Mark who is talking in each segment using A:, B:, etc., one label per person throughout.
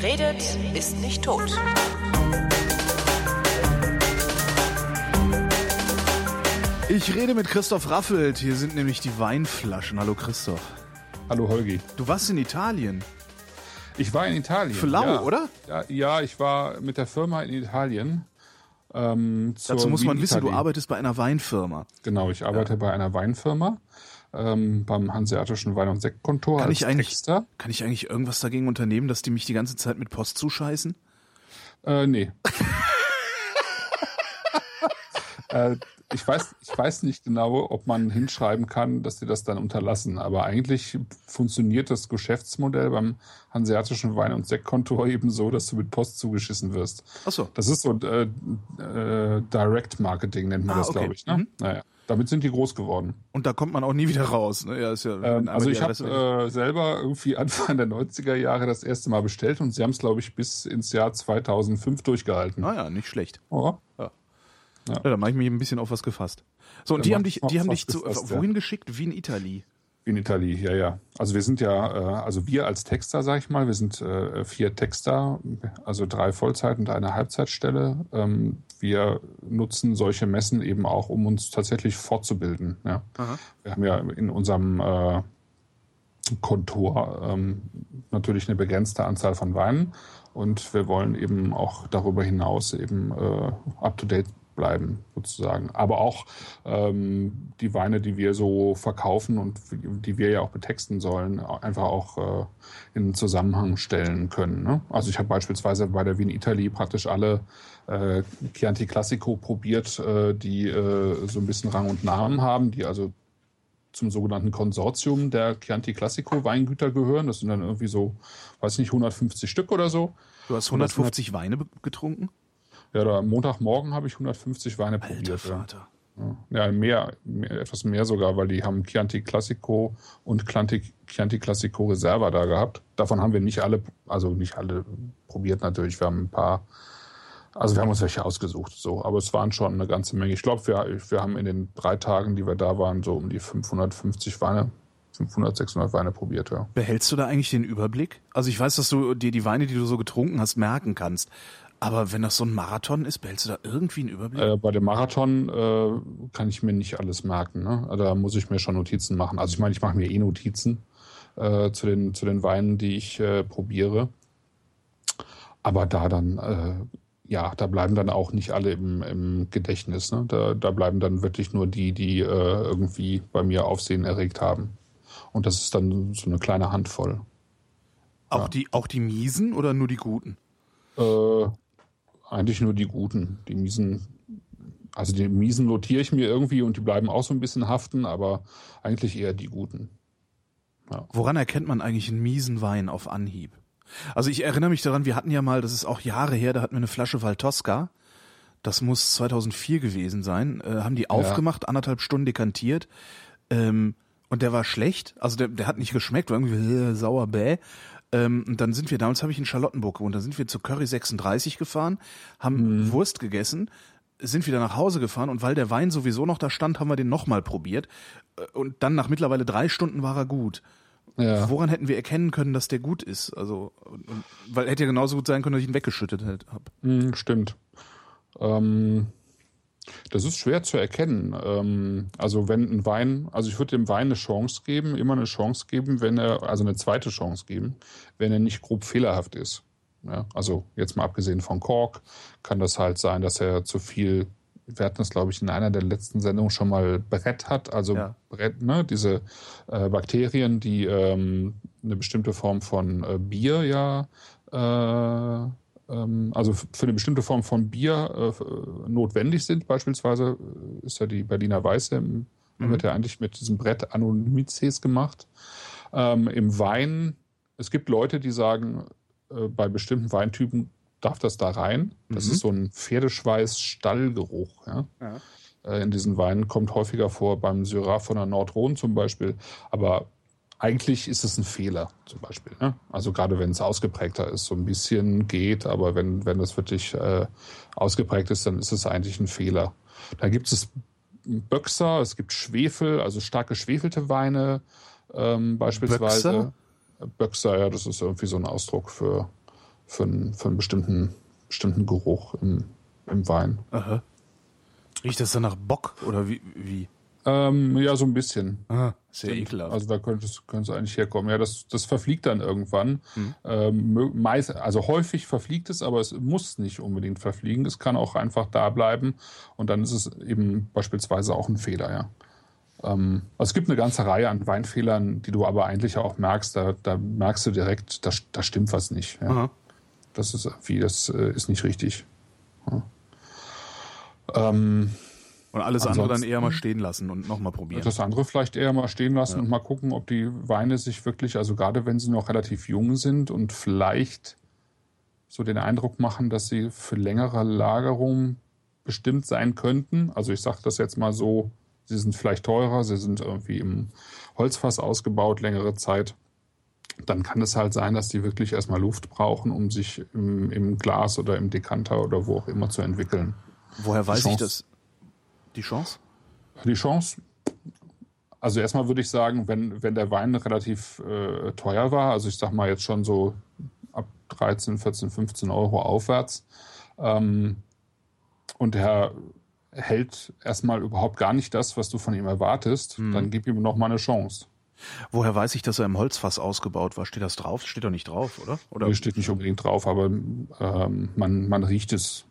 A: Wer redet, ist nicht tot.
B: Ich rede mit Christoph Raffelt. Hier sind nämlich die Weinflaschen. Hallo Christoph.
C: Hallo Holgi.
B: Du warst in Italien.
C: Ich war in Italien.
B: Für Lau,
C: ja.
B: oder?
C: Ja, ja, ich war mit der Firma in Italien. Ähm,
B: Dazu muss man
C: Wien
B: wissen, du
C: Italy.
B: arbeitest bei einer Weinfirma.
C: Genau, ich arbeite bei einer Weinfirma ähm, beim Hanseatischen Wein- und Sektkontor
B: Kann ich, eigentlich, kann ich eigentlich irgendwas dagegen unternehmen, dass die mich die ganze Zeit mit Post zuscheißen?
C: Äh, nee. äh, ich weiß, ich weiß nicht genau, ob man hinschreiben kann, dass sie das dann unterlassen. Aber eigentlich funktioniert das Geschäftsmodell beim Hanseatischen Wein- und Sektkontor eben so, dass du mit Post zugeschissen wirst.
B: Ach so.
C: Das ist so äh, äh, Direct Marketing nennt man
B: Ah,
C: das,
B: okay.
C: glaube ich. Ne?
B: Mhm.
C: Naja, damit sind die groß geworden.
B: Und da kommt man auch nie wieder raus. Ne? Ja, ist ja,
C: Ähm, also ich habe äh, selber irgendwie Anfang der 90er Jahre das erste Mal bestellt und sie haben es, glaube ich, bis ins Jahr 2005 durchgehalten.
B: Ah ja, nicht schlecht.
C: Oh.
B: Ja, da mache ich mich ein bisschen auf was gefasst. So, und die haben dich, die haben dich zu,
C: gefasst,
B: wohin geschickt? Wien, Italie.
C: In Italien, ja, ja. Also wir sind ja, äh, also wir als Texter, sag ich mal, wir sind äh, vier Texter, also drei Vollzeit- und eine Halbzeitstelle. Ähm, wir nutzen solche Messen eben auch, um uns tatsächlich fortzubilden. Ja.
B: Aha.
C: Wir haben ja in unserem äh, Kontor ähm, natürlich eine begrenzte Anzahl von Weinen und wir wollen eben auch darüber hinaus eben äh, up to date bleiben sozusagen. Aber auch ähm, die Weine, die wir so verkaufen und die wir ja auch betexten sollen, einfach auch äh, in Zusammenhang stellen können. Ne? Also ich habe beispielsweise bei der Wien Italy praktisch alle äh, Chianti Classico probiert, äh, die äh, so ein bisschen Rang und Namen haben, die also zum sogenannten Konsortium der Chianti Classico Weingüter gehören. Das sind dann irgendwie so, weiß nicht, 150 Stück oder so.
B: Du hast 150 Weine getrunken?
C: Ja, da, Montagmorgen habe ich 150 Weine
B: Alter
C: probiert. Ja.
B: Vater.
C: Ja, mehr, mehr, etwas mehr sogar, weil die haben Chianti Classico und Chianti, Chianti Classico Reserva da gehabt. Davon haben wir nicht alle, also nicht alle probiert natürlich. Wir haben ein paar, also wir haben uns welche ausgesucht, so. Aber es waren schon eine ganze Menge. Ich glaube, wir, wir haben in den drei Tagen, die wir da waren, so um die 550 Weine, 500, 600 Weine probiert, ja.
B: Behältst du da eigentlich den Überblick? Also ich weiß, dass du dir die Weine, die du so getrunken hast, merken kannst. Aber wenn das so ein Marathon ist, behältst du da irgendwie einen Überblick?
C: Äh, bei dem Marathon äh, kann ich mir nicht alles merken. Ne? Da muss ich mir schon Notizen machen. Also ich meine, ich mache mir eh Notizen äh, zu, den, zu den Weinen, die ich äh, probiere. Aber da dann, äh, ja, da bleiben dann auch nicht alle im, im Gedächtnis. Ne? Da, da bleiben dann wirklich nur die, die äh, irgendwie bei mir Aufsehen erregt haben. Und das ist dann so eine kleine Handvoll.
B: auch, die, auch die miesen oder nur die guten?
C: Äh, eigentlich nur die guten. Die miesen, also die miesen notiere ich mir irgendwie und die bleiben auch so ein bisschen haften, aber eigentlich eher die guten.
B: Woran erkennt man eigentlich einen miesen Wein auf Anhieb? Also ich erinnere mich daran, wir hatten ja mal, das ist auch Jahre her, da hatten wir eine Flasche Valtosca. Das muss 2004 gewesen sein. Äh, haben die aufgemacht, anderthalb Stunden dekantiert. Ähm, und der war schlecht. Also der, der hat nicht geschmeckt, war irgendwie äh, sauer bäh. Ähm, und dann sind wir, damals habe ich in Charlottenburg gewohnt, dann sind wir zu Curry 36 gefahren, haben Wurst gegessen, sind wieder nach Hause gefahren und weil der Wein sowieso noch da stand, haben wir den nochmal probiert. Äh, Und dann nach mittlerweile drei Stunden war er gut.
C: Ja.
B: Woran hätten wir erkennen können, dass der gut ist? Also, weil hätte ja genauso gut sein können, dass ich ihn weggeschüttet habe.
C: Hm, stimmt. Ähm, das ist schwer zu erkennen. Ähm, also wenn ein Wein, also ich würde dem Wein eine Chance geben, immer eine Chance geben, wenn er, also eine zweite Chance geben, wenn er nicht grob fehlerhaft ist. Ja, also jetzt mal abgesehen von Kork, kann das halt sein, dass er zu viel, wir hatten das glaube ich in einer der letzten Sendungen schon mal Brett hat, also
B: Ja.
C: Brett, ne, diese äh, Bakterien, die ähm, eine bestimmte Form von äh, Bier ja äh, also f- für eine bestimmte Form von Bier äh, äh, notwendig sind. Beispielsweise äh, ist ja die Berliner Weiße, im, wird ja eigentlich mit diesem Brett Anonymices gemacht. Ähm, Im Wein, es gibt Leute, die sagen, äh, bei bestimmten Weintypen darf das da rein. Das
B: Mhm.
C: ist so ein Pferdschweiß-Stallgeruch. Ja? Äh, in diesen Weinen kommt häufiger vor, beim Syrah von der Nordrhone zum Beispiel. Aber eigentlich ist es ein Fehler zum Beispiel. Ne? Also gerade wenn es ausgeprägter ist, so ein bisschen geht, aber wenn, wenn das wirklich äh, ausgeprägt ist, dann ist es eigentlich ein Fehler. Da gibt es Böxer, es gibt Schwefel, also stark geschwefelte Weine ähm, beispielsweise.
B: Böxer?
C: Böxer, ja, das ist irgendwie so ein Ausdruck für, für, einen, für einen bestimmten, bestimmten Geruch im, im Wein.
B: Aha. Riecht das dann nach Bock oder wie? wie?
C: Ähm, ja, so ein bisschen.
B: Aha, sehr ekelhaft.
C: Also da könnte es, könnte es eigentlich herkommen. Ja, das, das verfliegt dann irgendwann.
B: Mhm.
C: Ähm, meist, also häufig verfliegt es, aber es muss nicht unbedingt verfliegen. Es kann auch einfach da bleiben und dann ist es eben beispielsweise auch ein Fehler, ja. Ähm, also es gibt eine ganze Reihe an Weinfehlern, die du aber eigentlich auch merkst, da, da merkst du direkt, da, da stimmt was nicht. Ja. Das ist wie, das äh, ist nicht richtig. Ja. Ähm,
B: Und alles andere dann
C: ansonsten-
B: eher mal stehen lassen und nochmal probieren.
C: das andere vielleicht eher mal stehen lassen und mal gucken, ob die Weine sich wirklich, also gerade wenn sie noch relativ jung sind und vielleicht so den Eindruck machen, dass sie für längere Lagerung bestimmt sein könnten. Also ich sage das jetzt mal so, sie sind vielleicht teurer, sie sind irgendwie im Holzfass ausgebaut längere Zeit. Dann kann es halt sein, dass die wirklich erstmal Luft brauchen, um sich im, im Glas oder im Dekanter oder wo auch immer zu entwickeln.
B: Woher weiß ich
C: Chance.
B: das? Die Chance?
C: Die Chance? Also erstmal würde ich sagen, wenn, wenn der Wein relativ äh, teuer war, also ich sag mal jetzt schon so ab 13, 14, 15 Euro aufwärts, ähm, und der hält erstmal überhaupt gar nicht das, was du von ihm erwartest, dann gib ihm noch mal eine Chance.
B: Woher weiß ich, dass er im Holzfass ausgebaut war? Steht das drauf? Steht doch nicht drauf, oder? Oder
C: Das steht nicht unbedingt drauf, aber ähm, man, man riecht es,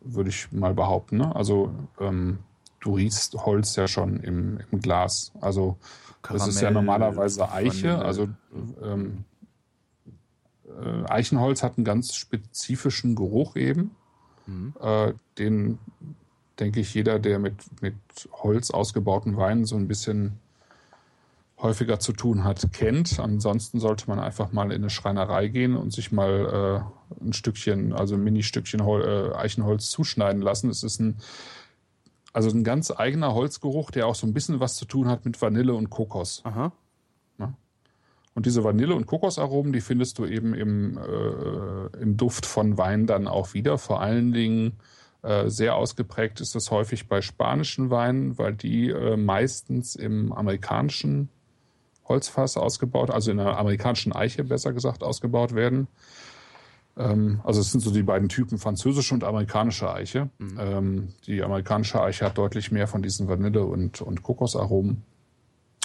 C: würde ich mal behaupten. Ne? Also ähm, du riechst Holz ja schon im, im Glas. Also das ist ja
B: Karamell,
C: normalerweise Eiche.
B: Vanille.
C: Also ähm, äh, Eichenholz hat einen ganz spezifischen Geruch eben.
B: Mhm.
C: Äh, den denke ich jeder, der mit, mit Holz ausgebauten Weinen so ein bisschen häufiger zu tun hat, kennt. Ansonsten sollte man einfach mal in eine Schreinerei gehen und sich mal äh, ein Stückchen, also ein Mini-Stückchen Hol äh, Eichenholz zuschneiden lassen. Es ist ein, also ein ganz eigener Holzgeruch, der auch so ein bisschen was zu tun hat mit Vanille und Kokos.
B: Aha.
C: Und diese Vanille- und Kokosaromen, die findest du eben im, äh, im Duft von Wein dann auch wieder. Vor allen Dingen äh, sehr ausgeprägt ist das häufig bei spanischen Weinen, weil die äh, meistens im amerikanischen Holzfass ausgebaut, also in einer amerikanischen Eiche besser gesagt ausgebaut werden. Ähm, also es sind so die beiden Typen, französische und amerikanische Eiche. Ähm, die amerikanische Eiche hat deutlich mehr von diesen Vanille- und, und Kokosaromen.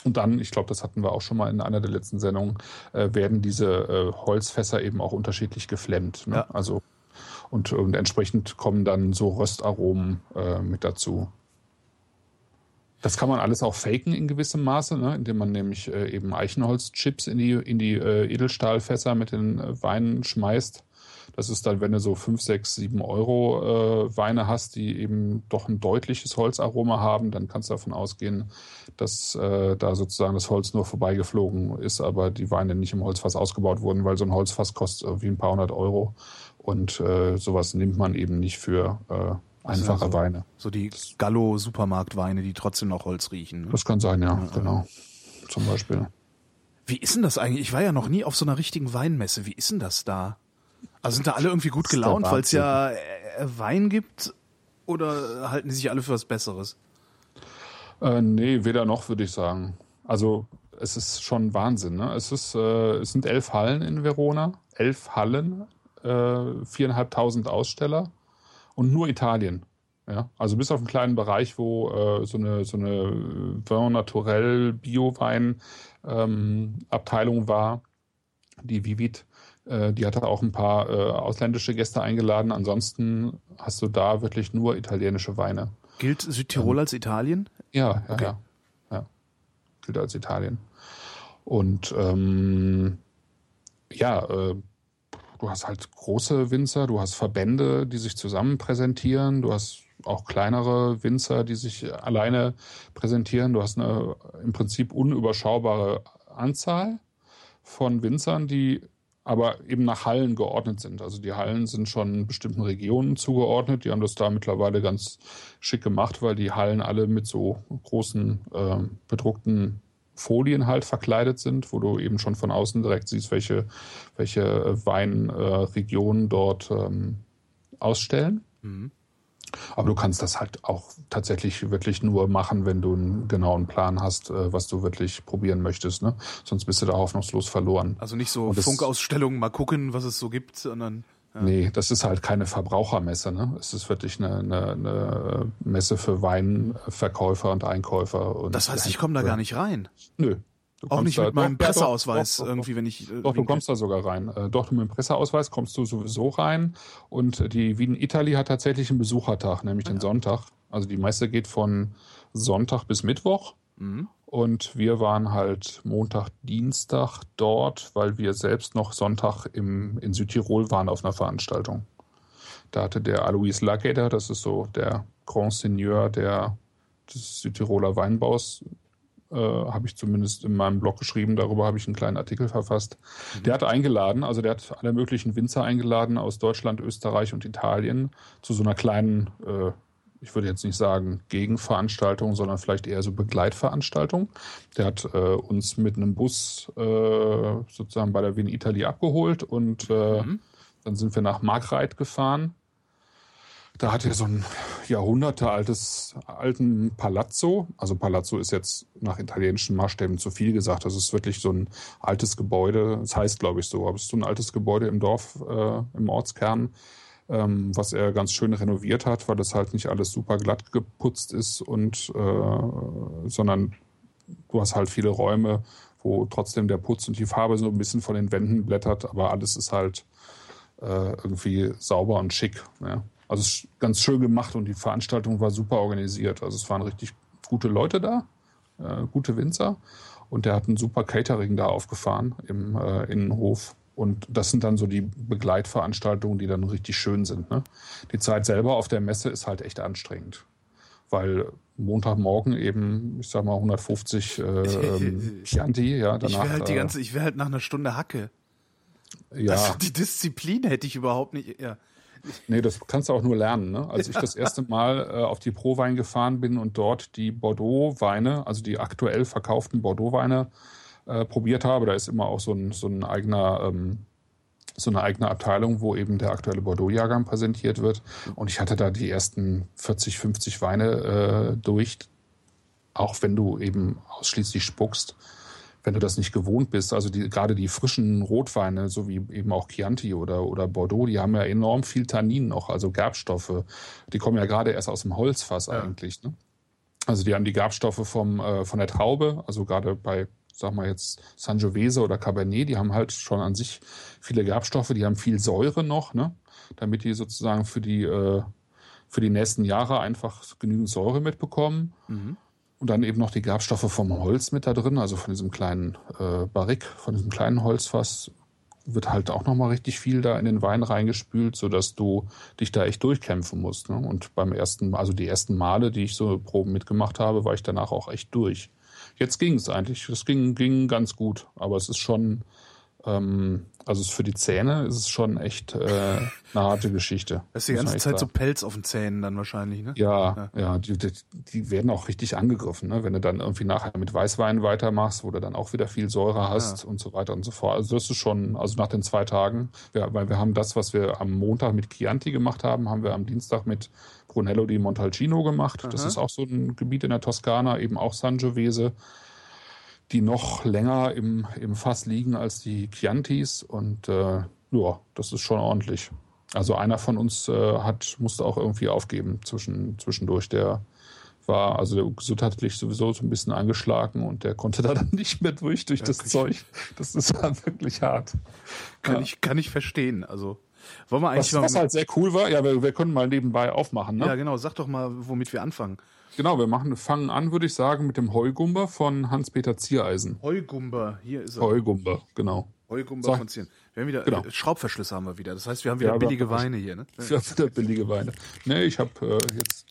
C: Und dann, ich glaube, das hatten wir auch schon mal in einer der letzten Sendungen, äh, werden diese äh, Holzfässer eben auch unterschiedlich geflemmt. Ne?
B: Ja.
C: Also und, und entsprechend kommen dann so Röstaromen äh, mit dazu. Das kann man alles auch faken in gewissem Maße, ne? indem man nämlich äh, eben Eichenholzchips in die, in die Edelstahlfässer mit den Weinen schmeißt. Das ist dann, wenn du so 5, 6, 7 Euro äh, Weine hast, die eben doch ein deutliches Holzaroma haben, dann kannst du davon ausgehen, dass äh, da sozusagen das Holz nur vorbeigeflogen ist, aber die Weine nicht im Holzfass ausgebaut wurden, weil so ein Holzfass kostet irgendwie ein paar hundert Euro. Und äh, sowas nimmt man eben nicht für äh, einfache
B: also-
C: Weine.
B: So die Gallo-Supermarktweine, die trotzdem noch Holz riechen. Ne?
C: Das kann sein, ja, genau. Zum Beispiel.
B: Wie ist denn das eigentlich? Ich war ja noch nie auf so einer richtigen Weinmesse. Wie ist denn das da? Also sind da alle irgendwie gut gelaunt, weil es ja äh, Wein gibt? Oder halten die sich alle für was Besseres?
C: Äh, nee, weder noch, würde ich sagen. Also es ist schon Wahnsinn. Ne? Es, ist, äh, es sind elf Hallen in Verona, elf Hallen, äh, viereinhalbtausend Aussteller und nur Italien. Ja? Also bis auf einen kleinen Bereich, wo äh, so eine, so eine Vin Naturel Bio-Wein ähm, Abteilung war, die Vivid. Äh, die hatte auch ein paar äh, ausländische Gäste eingeladen. Ansonsten hast du da wirklich nur italienische Weine.
B: Gilt Südtirol als Italien?
C: Ja, ja,
B: Okay.
C: ja, ja. Gilt als Italien. Und ähm, ja, äh, du hast halt große Winzer, du hast Verbände, die sich zusammen präsentieren, du hast auch kleinere Winzer, die sich alleine präsentieren. Du hast eine im Prinzip unüberschaubare Anzahl von Winzern, die aber eben nach Hallen geordnet sind. Also die Hallen sind schon bestimmten Regionen zugeordnet. Die haben das da mittlerweile ganz schick gemacht, weil die Hallen alle mit so großen ähm, bedruckten Folien halt verkleidet sind, wo du eben schon von außen direkt siehst, welche, welche äh, Weinregionen äh, dort ähm, ausstellen.
B: Mhm.
C: Aber du kannst das halt auch tatsächlich wirklich nur machen, wenn du einen genauen Plan hast, äh, was du wirklich probieren möchtest. Ne? Sonst bist du da hoffnungslos verloren.
B: Also nicht so Funkausstellungen, mal gucken, was es so gibt, sondern
C: Nee, das ist halt keine Verbrauchermesse. Ne? Es ist wirklich eine, eine, eine Messe für Weinverkäufer und Einkäufer. Und
B: Das heißt, ich komme da gar nicht rein.
C: Nö.
B: Auch nicht mit meinem
C: doch, ja,
B: Presseausweis
C: doch, doch,
B: irgendwie, wenn ich. äh,
C: Doch, du kommst da sogar rein. Äh, Doch, mit dem Presseausweis kommst du sowieso rein. Und die Wien Italy hat tatsächlich einen Besuchertag, nämlich den Sonntag. Also die Messe geht von Sonntag bis Mittwoch.
B: Mhm.
C: Und wir waren halt Montag, Dienstag dort, weil wir selbst noch Sonntag im, in Südtirol waren auf einer Veranstaltung. Da hatte der Alois Lageder, das ist so der Grand Seigneur der, des Südtiroler Weinbaus, äh, habe ich zumindest in meinem Blog geschrieben, darüber habe ich einen kleinen Artikel verfasst. Der hat eingeladen, also der hat alle möglichen Winzer eingeladen aus Deutschland, Österreich und Italien zu so einer kleinen, äh, ich würde jetzt nicht sagen Gegenveranstaltung, sondern vielleicht eher so Begleitveranstaltung. Der hat äh, uns mit einem Bus äh, sozusagen bei der Wien Italy abgeholt und äh, dann sind wir nach Margreit gefahren. Da hat er so ein jahrhundertealtes alten Palazzo. Also Palazzo ist jetzt nach italienischen Maßstäben zu viel gesagt. Das ist wirklich so ein altes Gebäude. Das heißt, glaube ich, so. Aber es ist so ein altes Gebäude im Dorf, äh, im Ortskern, ähm, was er ganz schön renoviert hat, weil das halt nicht alles super glatt geputzt ist und äh, sondern du hast halt viele Räume, wo trotzdem der Putz und die Farbe so ein bisschen von den Wänden blättert, aber alles ist halt äh, irgendwie sauber und schick. Ja. Also es ist ganz schön gemacht und die Veranstaltung war super organisiert. Also es waren richtig gute Leute da, äh, gute Winzer und der hat ein super Catering da aufgefahren im äh, Innenhof. Und das sind dann so die Begleitveranstaltungen, die dann richtig schön sind. Ne? Die Zeit selber auf der Messe ist halt echt anstrengend. Weil Montagmorgen eben, ich sag mal, 150 äh, ähm, Chianti, ja, danach.
B: Ich wäre halt die
C: äh,
B: ganze, ich wäre halt nach einer Stunde Hacke.
C: ja,
B: Also die Disziplin hätte ich überhaupt nicht. Ja.
C: Nee, das kannst du auch nur lernen. Ne? Als ich das erste Mal äh, auf die Prowein gefahren bin und dort die Bordeaux-Weine, also die aktuell verkauften Bordeaux-Weine äh, probiert habe, da ist immer auch so ein, so ein eigener, ähm, so eine eigene Abteilung, wo eben der aktuelle Bordeaux-Jahrgang präsentiert wird. Und ich hatte da die ersten 40, 50 Weine äh, durch, auch wenn du eben ausschließlich spuckst wenn du das nicht gewohnt bist, also die, gerade die frischen Rotweine, so wie eben auch Chianti oder, oder Bordeaux, die haben ja enorm viel Tannin noch, also Gerbstoffe. Die kommen ja gerade erst aus dem Holzfass
B: Ja.
C: eigentlich. Ne? Also die haben die Gerbstoffe vom, äh, von der Traube, also gerade bei, sag mal jetzt Sangiovese oder Cabernet, die haben halt schon an sich viele Gerbstoffe, die haben viel Säure noch, ne? damit die sozusagen für die, äh, für die nächsten Jahre einfach genügend Säure mitbekommen. Und dann eben noch die Gerbstoffe vom Holz mit da drin, also von diesem kleinen äh, Barrik, von diesem kleinen Holzfass, wird halt auch nochmal richtig viel da in den Wein reingespült, sodass du dich da echt durchkämpfen musst. Ne? Und beim ersten, also die ersten Male, die ich so Proben mitgemacht habe, war ich danach auch echt durch. Jetzt ging es eigentlich, das ging, ging ganz gut, aber es ist schon, ähm, also für die Zähne ist es schon echt äh, eine harte Geschichte.
B: Das ist die ganze Zeit so
C: sagen.
B: Pelz auf den Zähnen dann wahrscheinlich, ne?
C: Ja, ja, die, die, die werden auch richtig angegriffen, ne? wenn du dann irgendwie nachher mit Weißwein weitermachst, wo du dann auch wieder viel Säure hast und so weiter und so fort. Also das ist schon, also nach den zwei Tagen, ja, weil wir haben das, was wir am Montag mit Chianti gemacht haben, haben wir am Dienstag mit Brunello di Montalcino gemacht. Das ist auch so ein Gebiet in der Toskana, eben auch Sangiovese, die noch länger im, im Fass liegen als die Chiantis und äh, ja, das ist schon ordentlich. Also einer von uns äh, hat, musste auch irgendwie aufgeben zwischen, zwischendurch. Der war also der gesundheitlich sowieso so ein bisschen angeschlagen und der konnte da dann nicht mehr durch durch das Zeug. Das ist halt wirklich hart.
B: Kann,
C: Ja.
B: ich, kann ich verstehen. Also, wollen wir eigentlich
C: Was,
B: mal.
C: was halt sehr cool war, ja, wir, wir können mal nebenbei aufmachen. Ne?
B: ja, genau. Sag doch mal, womit wir anfangen.
C: Genau, wir machen, fangen an, würde ich sagen, mit dem Heugumber von Hans-Peter Ziereisen.
B: Heugumber, hier ist er.
C: Heugumber, genau.
B: Heugumber von Zieren. Wir haben wieder
C: Genau.
B: äh, Schraubverschlüsse haben wir wieder. Das heißt, wir haben wieder
C: Ja,
B: billige Weine hier, ne?
C: Für wieder billige Weine. Nee, ich habe äh, jetzt.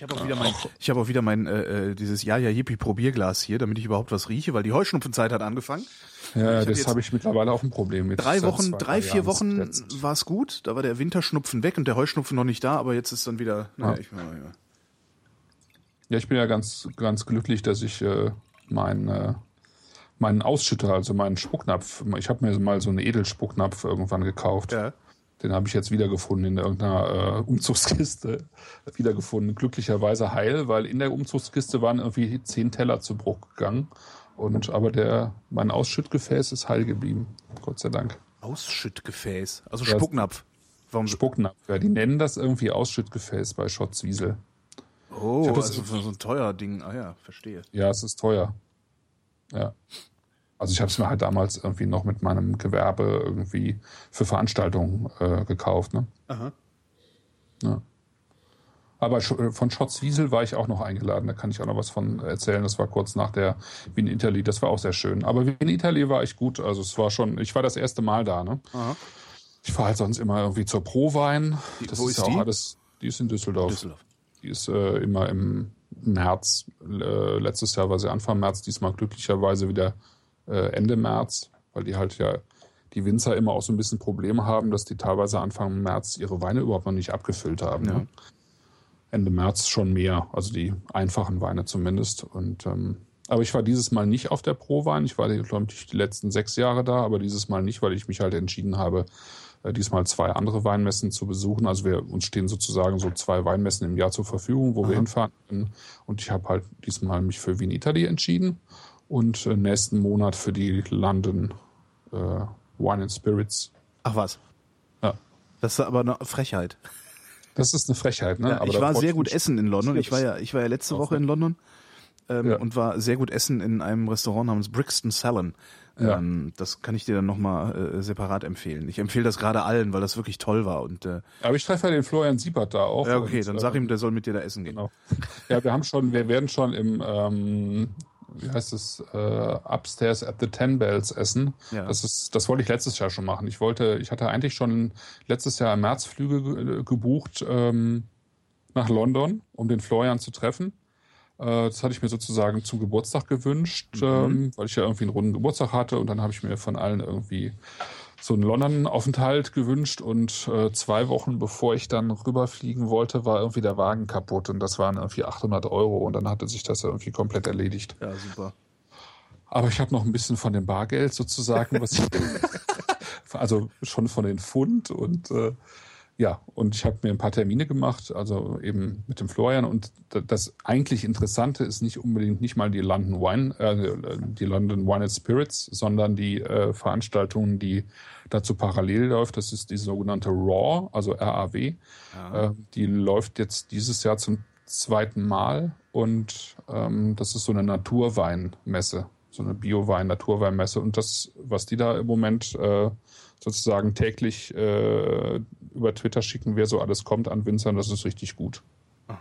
B: Ich habe auch wieder mein, ich habe auch wieder mein äh, äh, dieses Ja ja Yippie Probierglas hier, damit ich überhaupt was rieche, weil die Heuschnupfenzeit hat angefangen.
C: Ja,
B: hab
C: das habe ich mittlerweile auch ein Problem mit.
B: Drei Wochen,
C: zwei,
B: drei, vier
C: Jahren
B: Wochen war es gut. Da war der Winterschnupfen weg und der Heuschnupfen noch nicht da, aber jetzt ist dann wieder. Naja,
C: Ja.
B: ich, ja, ja.
C: Ja, ich bin ja ganz, ganz glücklich, dass ich äh, meinen äh, meinen Ausschütter, also meinen Spucknapf, ich habe mir mal so einen Edelspucknapf irgendwann gekauft.
B: Ja.
C: Den habe ich jetzt wiedergefunden in irgendeiner äh, Umzugskiste. Wiedergefunden. Glücklicherweise heil, weil in der Umzugskiste waren irgendwie zehn Teller zu Bruch gegangen. Und aber der, mein Ausschüttgefäß ist heil geblieben. Gott sei Dank.
B: Ausschüttgefäß, also
C: Ja,
B: Spucknapf. Warum?
C: Spucknapf. Ja, die nennen das irgendwie Ausschüttgefäß bei Schotzwiesel.
B: Oh,
C: das-
B: also so ein teuer Ding. Ah ja, verstehe.
C: Ja, es ist teuer. Ja. Also ich habe es mir halt damals irgendwie noch mit meinem Gewerbe irgendwie für Veranstaltungen äh, gekauft. Ne?
B: Aha.
C: Ja. Aber sch- von Schotzwiesel war ich auch noch eingeladen. Da kann ich auch noch was von erzählen. Das war kurz nach der Wien Italy. Das war auch sehr schön. Aber Wien Italy war echt gut. Also es war schon, ich war das erste Mal da. Ne?
B: Aha.
C: Ich fahre halt sonst immer irgendwie zur Prowein.
B: Die-
C: Das
B: wo
C: ist,
B: ist die?
C: auch alles. Die ist in Düsseldorf.
B: Düsseldorf.
C: Die ist äh, immer im März. Äh, letztes Jahr war sie Anfang März, diesmal glücklicherweise wieder äh, Ende März, weil die halt ja die Winzer immer auch so ein bisschen Probleme haben, dass die teilweise Anfang März ihre Weine überhaupt noch nicht abgefüllt haben.
B: Ja.
C: Ne? Ende März schon mehr, also die einfachen Weine zumindest. Und ähm, aber ich war dieses Mal nicht auf der Pro-Wein. Ich war, glaube ich, die letzten sechs Jahre da, aber dieses Mal nicht, weil ich mich halt entschieden habe, äh, diesmal zwei andere Weinmessen zu besuchen. Also wir uns stehen sozusagen so zwei Weinmessen im Jahr zur Verfügung, wo wir hinfahren können. Und ich habe halt diesmal mich für Wien Italy entschieden und äh, nächsten Monat für die London äh, Wine and Spirits.
B: Ach was.
C: Ja.
B: Das ist aber eine Frechheit.
C: Das ist eine Frechheit, ne?
B: Ja, ich war sehr gut essen in London. Ich war ja, ich war ja letzte Woche in London ähm,
C: Ja.
B: und war sehr gut essen in einem Restaurant namens Brixton Salon.
C: Ja.
B: Ähm, das kann ich dir dann nochmal äh, separat empfehlen. Ich empfehle das gerade allen, weil das wirklich toll war. Und äh,
C: Aber ich treffe ja den Florian Siebert da auch.
B: ja, okay,
C: und,
B: dann
C: äh,
B: sag ihm, der soll mit dir da essen gehen.
C: Genau. Ja, wir haben schon, wir werden schon im, ähm, wie heißt es, äh, Upstairs at the Ten Bells essen.
B: Ja.
C: Das ist, das wollte ich letztes Jahr schon machen. Ich wollte, ich hatte eigentlich schon letztes Jahr im März Flüge ge- gebucht ähm, nach London, um den Florian zu treffen. Äh, Das hatte ich mir sozusagen zum Geburtstag gewünscht, ähm, weil ich ja irgendwie einen runden Geburtstag hatte und dann habe ich mir von allen irgendwie so einen London-Aufenthalt gewünscht und äh, zwei Wochen bevor ich dann rüberfliegen wollte, war irgendwie der Wagen kaputt und das waren irgendwie 800 Euro und dann hatte sich das irgendwie komplett erledigt.
B: Ja, super.
C: Aber ich habe noch ein bisschen von dem Bargeld sozusagen, was ich, also schon von den Pfund und äh, ja, und ich habe mir ein paar Termine gemacht, also eben mit dem Florian. Und das eigentlich Interessante ist nicht unbedingt nicht mal die London Wine, äh, die London Wine and Spirits, sondern die äh, Veranstaltung, die dazu parallel läuft. Das ist die sogenannte RAW, also RAW. Äh, die läuft jetzt dieses Jahr zum zweiten Mal und ähm, das ist so eine Naturweinmesse, so eine Biowein-Naturweinmesse. Und das, was die da im Moment äh, sozusagen täglich äh, über Twitter schicken, wer so alles kommt an Winzern, das ist richtig gut.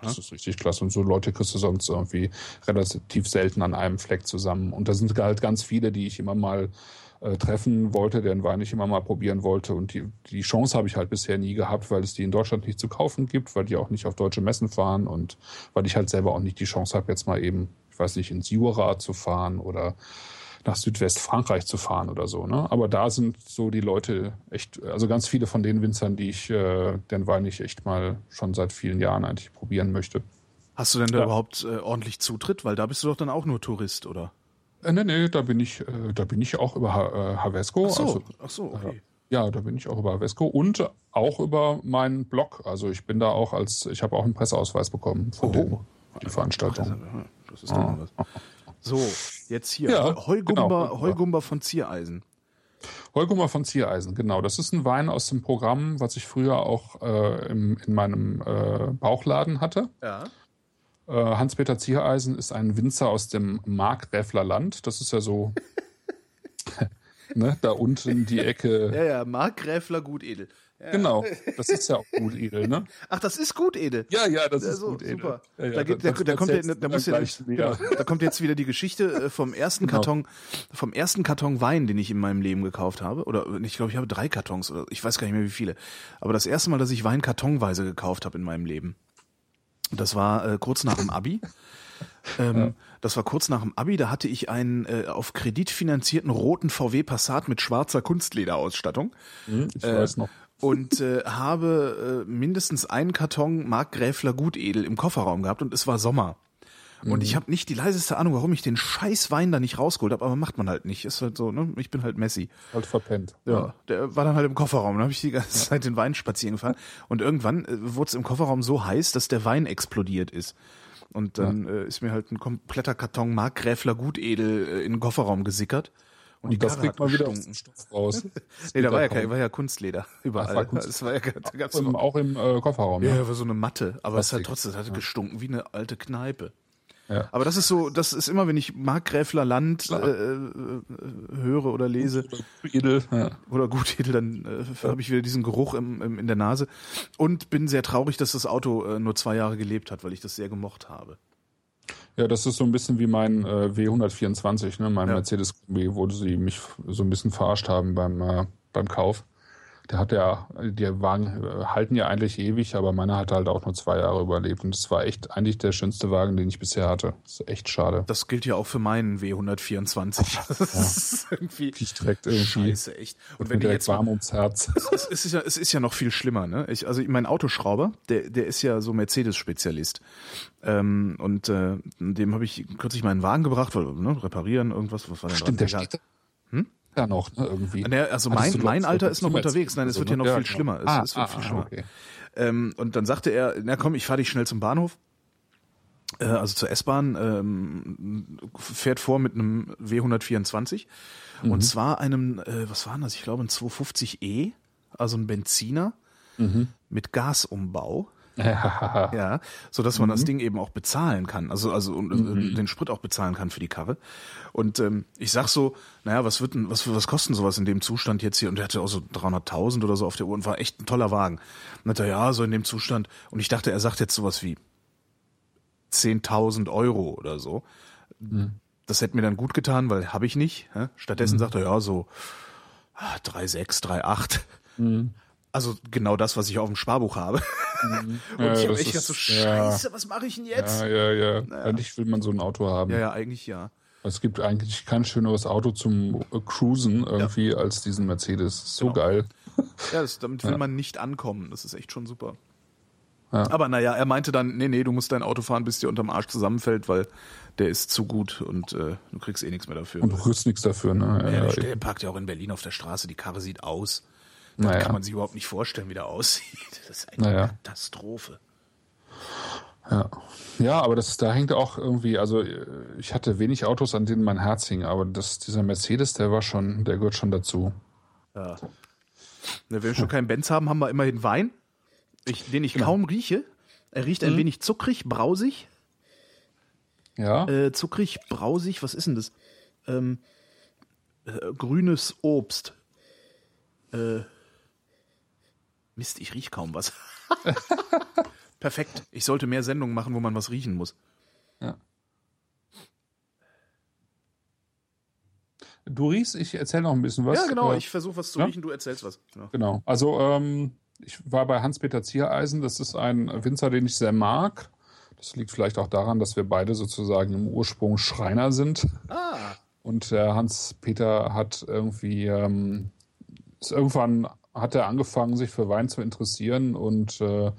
C: Das ist richtig klasse. Und so Leute kriegst du sonst irgendwie relativ selten an einem Fleck zusammen. Und da sind halt ganz viele, die ich immer mal äh, treffen wollte, deren Wein ich immer mal probieren wollte. Und die, die Chance habe ich halt bisher nie gehabt, weil es die in Deutschland nicht zu kaufen gibt, weil die auch nicht auf deutsche Messen fahren und weil ich halt selber auch nicht die Chance habe, jetzt mal eben, ich weiß nicht, ins Jura zu fahren oder nach Südwestfrankreich zu fahren oder so. Ne? Aber da sind so die Leute echt, also ganz viele von den Winzern, die ich, äh, den Wein ich echt mal schon seit vielen Jahren eigentlich probieren möchte.
B: Hast du denn da
C: Ja.
B: überhaupt äh, ordentlich Zutritt? Weil da bist du doch dann auch nur Tourist, oder?
C: Äh, nee, nee, da bin ich, äh, da bin ich auch über Ha- äh, Havesco.
B: Ach so,
C: Also,
B: ach so, okay.
C: ja, da bin ich auch über Havesco und auch über meinen Blog. Also ich bin da auch als, ich habe auch einen Presseausweis bekommen von
B: Oh.
C: den, die Veranstaltung.
B: Das ist doch mal was. So, jetzt hier.
C: Ja,
B: Heugumber,
C: genau.
B: Heugumber von Ziereisen.
C: Heugummer von Ziereisen, genau. Das ist ein Wein aus dem Programm, was ich früher auch äh, im, in meinem äh, Bauchladen hatte.
B: Ja.
C: Äh, Hans-Peter Ziereisen ist ein Winzer aus dem Markgräfler Land. Das ist ja so ne, da unten die Ecke.
B: Ja, ja, Markgräfler Gutedel. Ja.
C: Genau, das ist ja auch gut edel, ne?
B: Ach, das ist Gutedel.
C: Ja, ja, das
B: Ja,
C: ist
B: so,
C: gut edel.
B: super.
C: Ja, ja,
B: da, geht, da, da kommt ja,
C: du
B: da muss ja, genau, da kommt jetzt wieder die Geschichte äh, vom ersten
C: Genau.
B: Karton, vom ersten Karton Wein, den ich in meinem Leben gekauft habe. Oder ich glaube, ich habe drei Kartons oder ich weiß gar nicht mehr wie viele. Aber das erste Mal, dass ich Wein kartonweise gekauft habe in meinem Leben. Das war äh, kurz nach dem Abi. Ähm, Das war kurz nach dem Abi, da hatte ich einen äh, auf Kredit finanzierten roten VW Passat mit schwarzer Kunstlederausstattung
C: Hm, Ich
B: Äh,
C: weiß noch.
B: Und äh, habe äh, mindestens einen Karton Markgräfler Gutedel im Kofferraum gehabt und es war Sommer. Und ich habe nicht die leiseste Ahnung, warum ich den scheiß Wein da nicht rausgeholt habe, aber macht man halt nicht. Ist halt so, ne? Ich bin halt Messi.
C: Halt verpennt.
B: Ja, der war dann halt im Kofferraum. Dann habe ich die ganze Zeit den Wein spazieren gefahren. Und irgendwann äh, wurde es im Kofferraum so heiß, dass der Wein explodiert ist. Und dann äh, ist mir halt ein kompletter Karton Markgräfler Gutedel äh, in den Kofferraum gesickert. Und,
C: Und,
B: die
C: das
B: Karre
C: kriegt man wieder aus dem Stoff raus.
B: Nee, da war ja, kein, war ja Kunstleder überall.
C: Ach, war Kunst-
B: Es war ja, da gab's
C: Im,
B: noch,
C: auch im äh, Kofferraum.
B: ja,
C: Ja.
B: war so eine Matte, aber es hat
C: Plastik.
B: trotzdem, es hatte gestunken wie eine alte Kneipe.
C: Ja.
B: Aber das ist so, das ist immer, wenn ich Markgräfler Land äh, äh, höre oder lese
C: Edel. Ja.
B: oder Gutedel, dann äh, habe ich wieder diesen Geruch im, im, in der Nase und bin sehr traurig, dass das Auto äh, nur zwei Jahre gelebt hat, weil ich das sehr gemocht habe.
C: Ja, das ist so ein bisschen wie mein äh, W124, ne? mein
B: Ja.
C: Mercedes Kombi, wo sie mich so ein bisschen verarscht haben beim, äh, beim Kauf. Der hat ja, die Wagen äh, halten ja eigentlich ewig, aber meiner hat halt auch nur zwei Jahre überlebt. Und das war echt eigentlich der schönste Wagen, den ich bisher hatte. Das ist echt schade.
B: Das gilt ja auch für meinen W124. Das ist irgendwie
C: Riecht direkt irgendwie.
B: scheiße, echt. Und
C: Und
B: wenn
C: direkt
B: jetzt
C: warm ums Herz.
B: es ist ja, es ist ja noch viel schlimmer, ne? Ich, also mein Autoschrauber, der, der ist ja so Mercedes-Spezialist. Ähm, und äh, dem habe ich kürzlich meinen Wagen gebracht, weil, ne, reparieren, irgendwas, was war denn
C: Stimmt, der steht da noch, ne, irgendwie.
B: Nee, also mein, mein Alter ist noch unterwegs. Nein, es wird ja noch
C: ne?
B: viel
C: genau.
B: schlimmer. Es,
C: Ah,
B: es wird
C: ah,
B: viel
C: ah,
B: schlimmer.
C: okay.
B: Ähm, und dann sagte er, na komm, ich fahre dich schnell zum Bahnhof. Äh, also zur S-Bahn, ähm, fährt vor mit einem W124.
C: Mhm.
B: Und zwar einem, äh, was war das? Ich glaube ein 250e, also ein Benziner
C: Mhm.
B: mit Gasumbau.
C: Ja.
B: So dass man
C: Mhm.
B: das Ding eben auch bezahlen kann, also also äh, den Sprit auch bezahlen kann für die Karre. Und ähm, ich sag so, naja, was wird denn, was was kosten sowas in dem Zustand jetzt hier? Und der hatte auch so 300.000 oder so auf der Uhr und war echt ein toller Wagen. Und hat er ja so in dem Zustand. Und ich dachte, er sagt jetzt sowas wie 10.000 Euro oder so. Das hätte mir dann gut getan, weil habe ich nicht. Stattdessen sagt er ja so ah, 3,6, 3,8. Also genau das, was ich auf dem Sparbuch habe. Und
C: Ja,
B: ich habe echt gedacht so,
C: ist- ja.
B: scheiße, was mache ich denn jetzt?
C: Ja, ja, ja. Eigentlich will man so ein Auto haben.
B: Ja, ja, eigentlich ja.
C: Es gibt eigentlich kein schöneres Auto zum Cruisen irgendwie als diesen Mercedes. So
B: Genau.
C: geil.
B: Ja, das, damit will man nicht ankommen. Das ist echt schon super.
C: Ja.
B: Aber naja, er meinte dann, nee, nee, du musst dein Auto fahren, bis dir unterm Arsch zusammenfällt, weil der ist zu gut und äh, du kriegst eh nichts mehr dafür.
C: Und du kriegst nichts dafür, ne?
B: ja,
C: Ja,
B: der, der parkt ja auch in Berlin auf der Straße, die Karre sieht aus. Das
C: Naja.
B: kann man sich überhaupt nicht vorstellen, wie der aussieht. Das ist eine
C: Naja.
B: Katastrophe.
C: ja. ja, aber das, da hängt auch irgendwie, also äh, ich hatte wenig Autos, an denen mein Herz hing, aber das, dieser Mercedes, der war schon, der gehört schon dazu.
B: Ja. Wenn wir schon keinen Benz haben, haben wir immerhin Wein, ich, den ich kaum rieche. Er riecht ein wenig zuckrig, brausig.
C: Ja,
B: Äh, zuckrig, brausig, was ist denn das? Ähm, äh, grünes Obst. Äh, Mist, ich riech kaum was. Perfekt. Ich sollte mehr Sendungen machen, wo man was riechen muss.
C: du riechst, ich erzähle noch ein bisschen was.
B: ja, genau.
C: Äh,
B: Ich versuche was zu
C: ja?
B: riechen, du erzählst was. Ja.
C: Genau. Also ähm, ich war bei Hans-Peter Ziereisen. Das ist ein Winzer, den ich sehr mag. Das liegt vielleicht auch daran, dass wir beide sozusagen im Ursprung Schreiner sind.
B: Ah,
C: Und der Hans-Peter hat irgendwie, ähm, ist irgendwann hat er angefangen, sich für Wein zu interessieren und äh,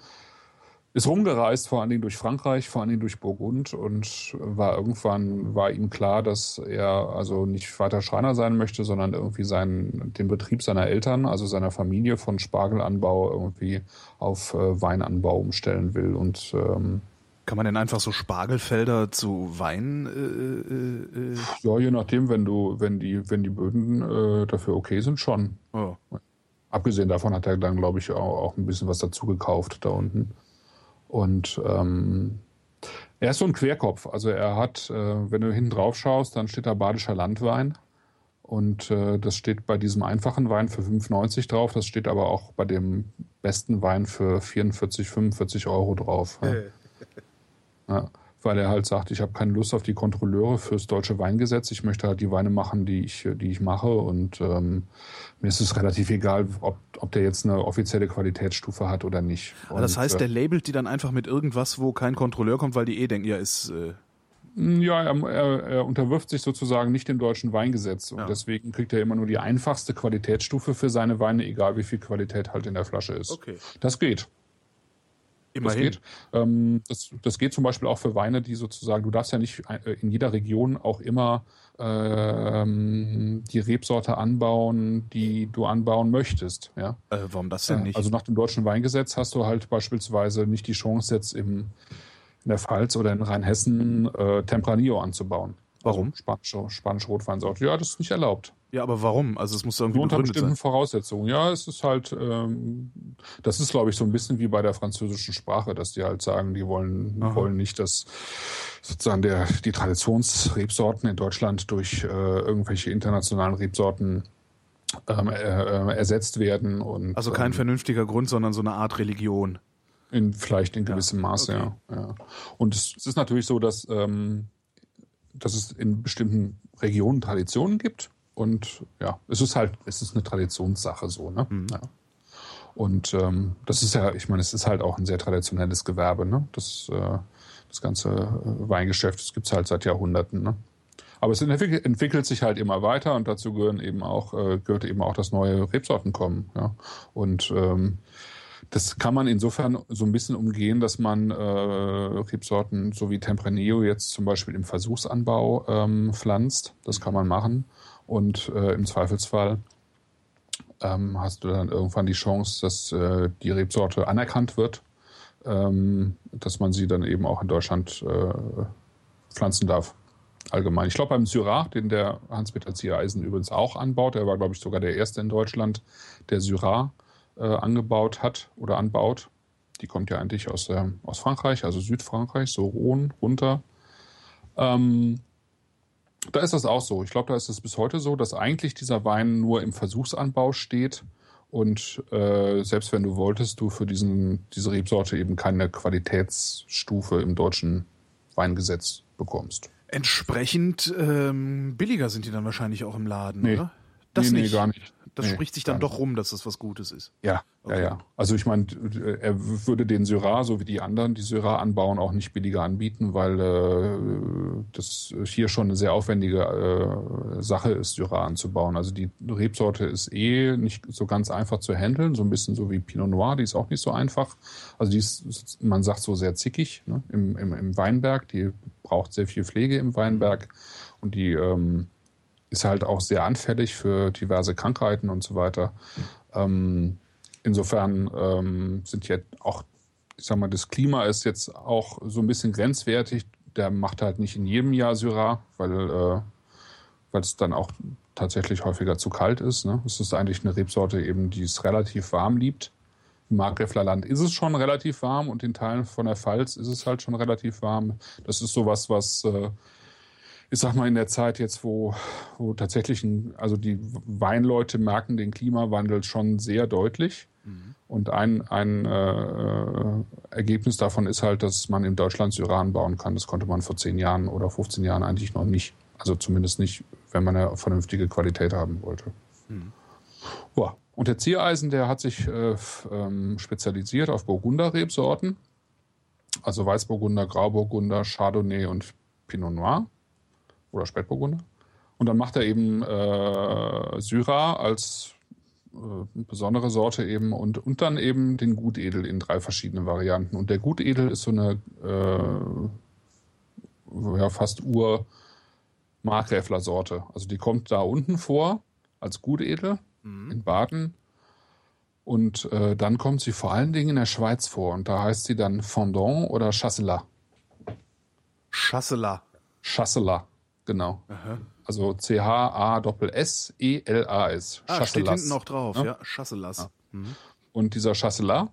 C: ist rumgereist, vor allen Dingen durch Frankreich, vor allen Dingen durch Burgund und war irgendwann war ihm klar, dass er also nicht weiter Schreiner sein möchte, sondern irgendwie seinen, den Betrieb seiner Eltern, also seiner Familie von Spargelanbau irgendwie auf äh, Weinanbau umstellen will und ähm,
B: kann man denn einfach so Spargelfelder zu Wein? Äh, äh, äh,
C: ja, je nachdem, wenn du, wenn die, wenn die Böden äh, dafür okay sind, schon.
B: oh.
C: Abgesehen davon hat er dann, glaube ich, auch, auch ein bisschen was dazu gekauft da unten. Und ähm, er ist so ein Querkopf. Also er hat, äh, wenn du hinten drauf schaust, dann steht da Badischer Landwein. Und äh, das steht bei diesem einfachen Wein für 5,90 drauf. Das steht aber auch bei dem besten Wein für 44, 45 Euro drauf. Ja. Ja, weil er halt sagt, ich habe keine Lust auf die Kontrolleure fürs deutsche Weingesetz. Ich möchte halt die Weine machen, die ich, die ich mache. Und ähm, mir ist es relativ egal, ob, ob der jetzt eine offizielle Qualitätsstufe hat oder nicht.
B: Aber das
C: Und,
B: heißt,
C: äh,
B: der labelt die dann einfach mit irgendwas, wo kein Kontrolleur kommt, weil die eh denken, ja, ist. Äh,
C: Ja, er, er, er unterwirft sich sozusagen nicht dem deutschen Weingesetz. Und
B: Ja.
C: deswegen kriegt er immer nur die einfachste Qualitätsstufe für seine Weine, egal wie viel Qualität halt in der Flasche ist.
B: Okay.
C: Das geht. Das
B: immerhin.
C: geht. Ähm, das, das geht zum Beispiel auch für Weine, die sozusagen, du darfst ja nicht äh, in jeder Region auch immer ähm, die Rebsorte anbauen, die du anbauen möchtest. Ja?
B: Äh, warum das denn nicht?
C: Also nach dem deutschen Weingesetz hast du halt beispielsweise nicht die Chance jetzt im in der Pfalz oder in Rheinhessen äh, Tempranillo anzubauen.
B: Warum?
C: Spanische, spanische Rotweinsorte. Ja, das ist nicht erlaubt.
B: Ja, aber warum? Also es muss irgendwie
C: Nur unter bestimmten
B: sein.
C: Voraussetzungen. Ja, es ist halt, ähm, das ist, glaube ich, so ein bisschen wie bei der französischen Sprache, dass die halt sagen, die wollen,
B: Aha.
C: wollen nicht, dass sozusagen der, die Traditionsrebsorten in Deutschland durch äh, irgendwelche internationalen Rebsorten ähm, äh, äh, ersetzt werden und
B: Also kein
C: ähm,
B: vernünftiger Grund, sondern so eine Art Religion.
C: in, vielleicht in gewissem Maße,
B: okay.
C: ja, ja. Und es, es ist natürlich so, dass, ähm, dass es in bestimmten Regionen Traditionen gibt. Und ja, es ist halt, es ist eine Traditionssache so, ne?
B: Mhm.
C: Ja. Und ähm, das ist ja, ich meine, es ist halt auch ein sehr traditionelles Gewerbe, ne? Das, äh, das ganze äh, Weingeschäft, das gibt's halt seit Jahrhunderten, ne? Aber es entwickelt, entwickelt sich halt immer weiter und dazu gehören eben auch, äh, gehört eben auch das neue Rebsortenkommen, ja. Und ähm, das kann man insofern so ein bisschen umgehen, dass man äh, Rebsorten so wie Tempranillo jetzt zum Beispiel im Versuchsanbau ähm, pflanzt. Das kann man machen. Und äh, im Zweifelsfall ähm, hast du dann irgendwann die Chance, dass äh, die Rebsorte anerkannt wird, ähm, dass man sie dann eben auch in Deutschland äh, pflanzen darf. Allgemein. Ich glaube, beim Syrah, den der Hans-Peter Ziereisen übrigens auch anbaut, er war, glaube ich, sogar der erste in Deutschland, der Syrah äh, angebaut hat oder anbaut. Die kommt ja eigentlich aus, äh, aus Frankreich, also Südfrankreich, so Rhône runter. Ähm, da ist das auch so. Ich glaube, da ist es bis heute so, dass eigentlich dieser Wein nur im Versuchsanbau steht und äh, selbst wenn du wolltest, du für diesen, diese Rebsorte eben keine Qualitätsstufe im deutschen Weingesetz bekommst.
B: Entsprechend ähm, billiger sind die dann wahrscheinlich auch im Laden,
C: Nee.
B: oder? Das
C: nee,
B: nicht.
C: nee, gar nicht.
B: Das
C: Nee,
B: spricht sich dann doch rum, dass das was Gutes ist.
C: Ja,
B: Okay.
C: ja, ja. Also ich meine, er würde den Syrah, so wie die anderen, die Syrah anbauen, auch nicht billiger anbieten, weil äh, das hier schon eine sehr aufwendige äh, Sache ist, Syrah anzubauen. Also die Rebsorte ist eh nicht so ganz einfach zu handeln, so ein bisschen so wie Pinot Noir, die ist auch nicht so einfach. Also die ist, man sagt so sehr zickig ne, im, im, im Weinberg, die braucht sehr viel Pflege im Weinberg und die ähm, ist halt auch sehr anfällig für diverse Krankheiten und so weiter. Ähm, insofern ähm, sind jetzt auch, ich sag mal, das Klima ist jetzt auch so ein bisschen grenzwertig. Der macht halt nicht in jedem Jahr Syrah, weil, äh, es dann auch tatsächlich häufiger zu kalt ist. Ne? Es ist eigentlich eine Rebsorte eben, die es relativ warm liebt. Im Markgräfler Land ist es schon relativ warm und in Teilen von der Pfalz ist es halt schon relativ warm. Das ist sowas, was äh, ich sag mal, in der Zeit jetzt, wo, wo tatsächlich, ein, also die Weinleute merken den Klimawandel schon sehr deutlich. Und ein, ein äh, Ergebnis davon ist halt, dass man in Deutschland Syrah bauen kann. Das konnte man vor 10 Jahren oder 15 Jahren eigentlich noch nicht. Also zumindest nicht, wenn man eine vernünftige Qualität haben wollte. Ja. Und der Ziereisen, der hat sich äh, ähm, spezialisiert auf Burgunder-Rebsorten. Also Weißburgunder, Grauburgunder, Chardonnay und Pinot Noir oder Spätburgunder. Und dann macht er eben äh, Syrah als äh, besondere Sorte eben und, und dann eben den Gutedel in drei verschiedenen Varianten. Und der Gutedel ist so eine äh, ja, fast ur Markgräfler Sorte. Also die kommt da unten vor als Gutedel in Baden. Und äh, dann kommt sie vor allen Dingen in der Schweiz vor. Und da heißt sie dann Fondant oder Chasselas.
B: Chasselas.
C: Chasselas, genau. Also C-H-A-S-S-E-L-A-S.
B: Ah, steht hinten noch drauf,
C: Ja.
B: ja. Chasselas.
C: Und dieser Chasselas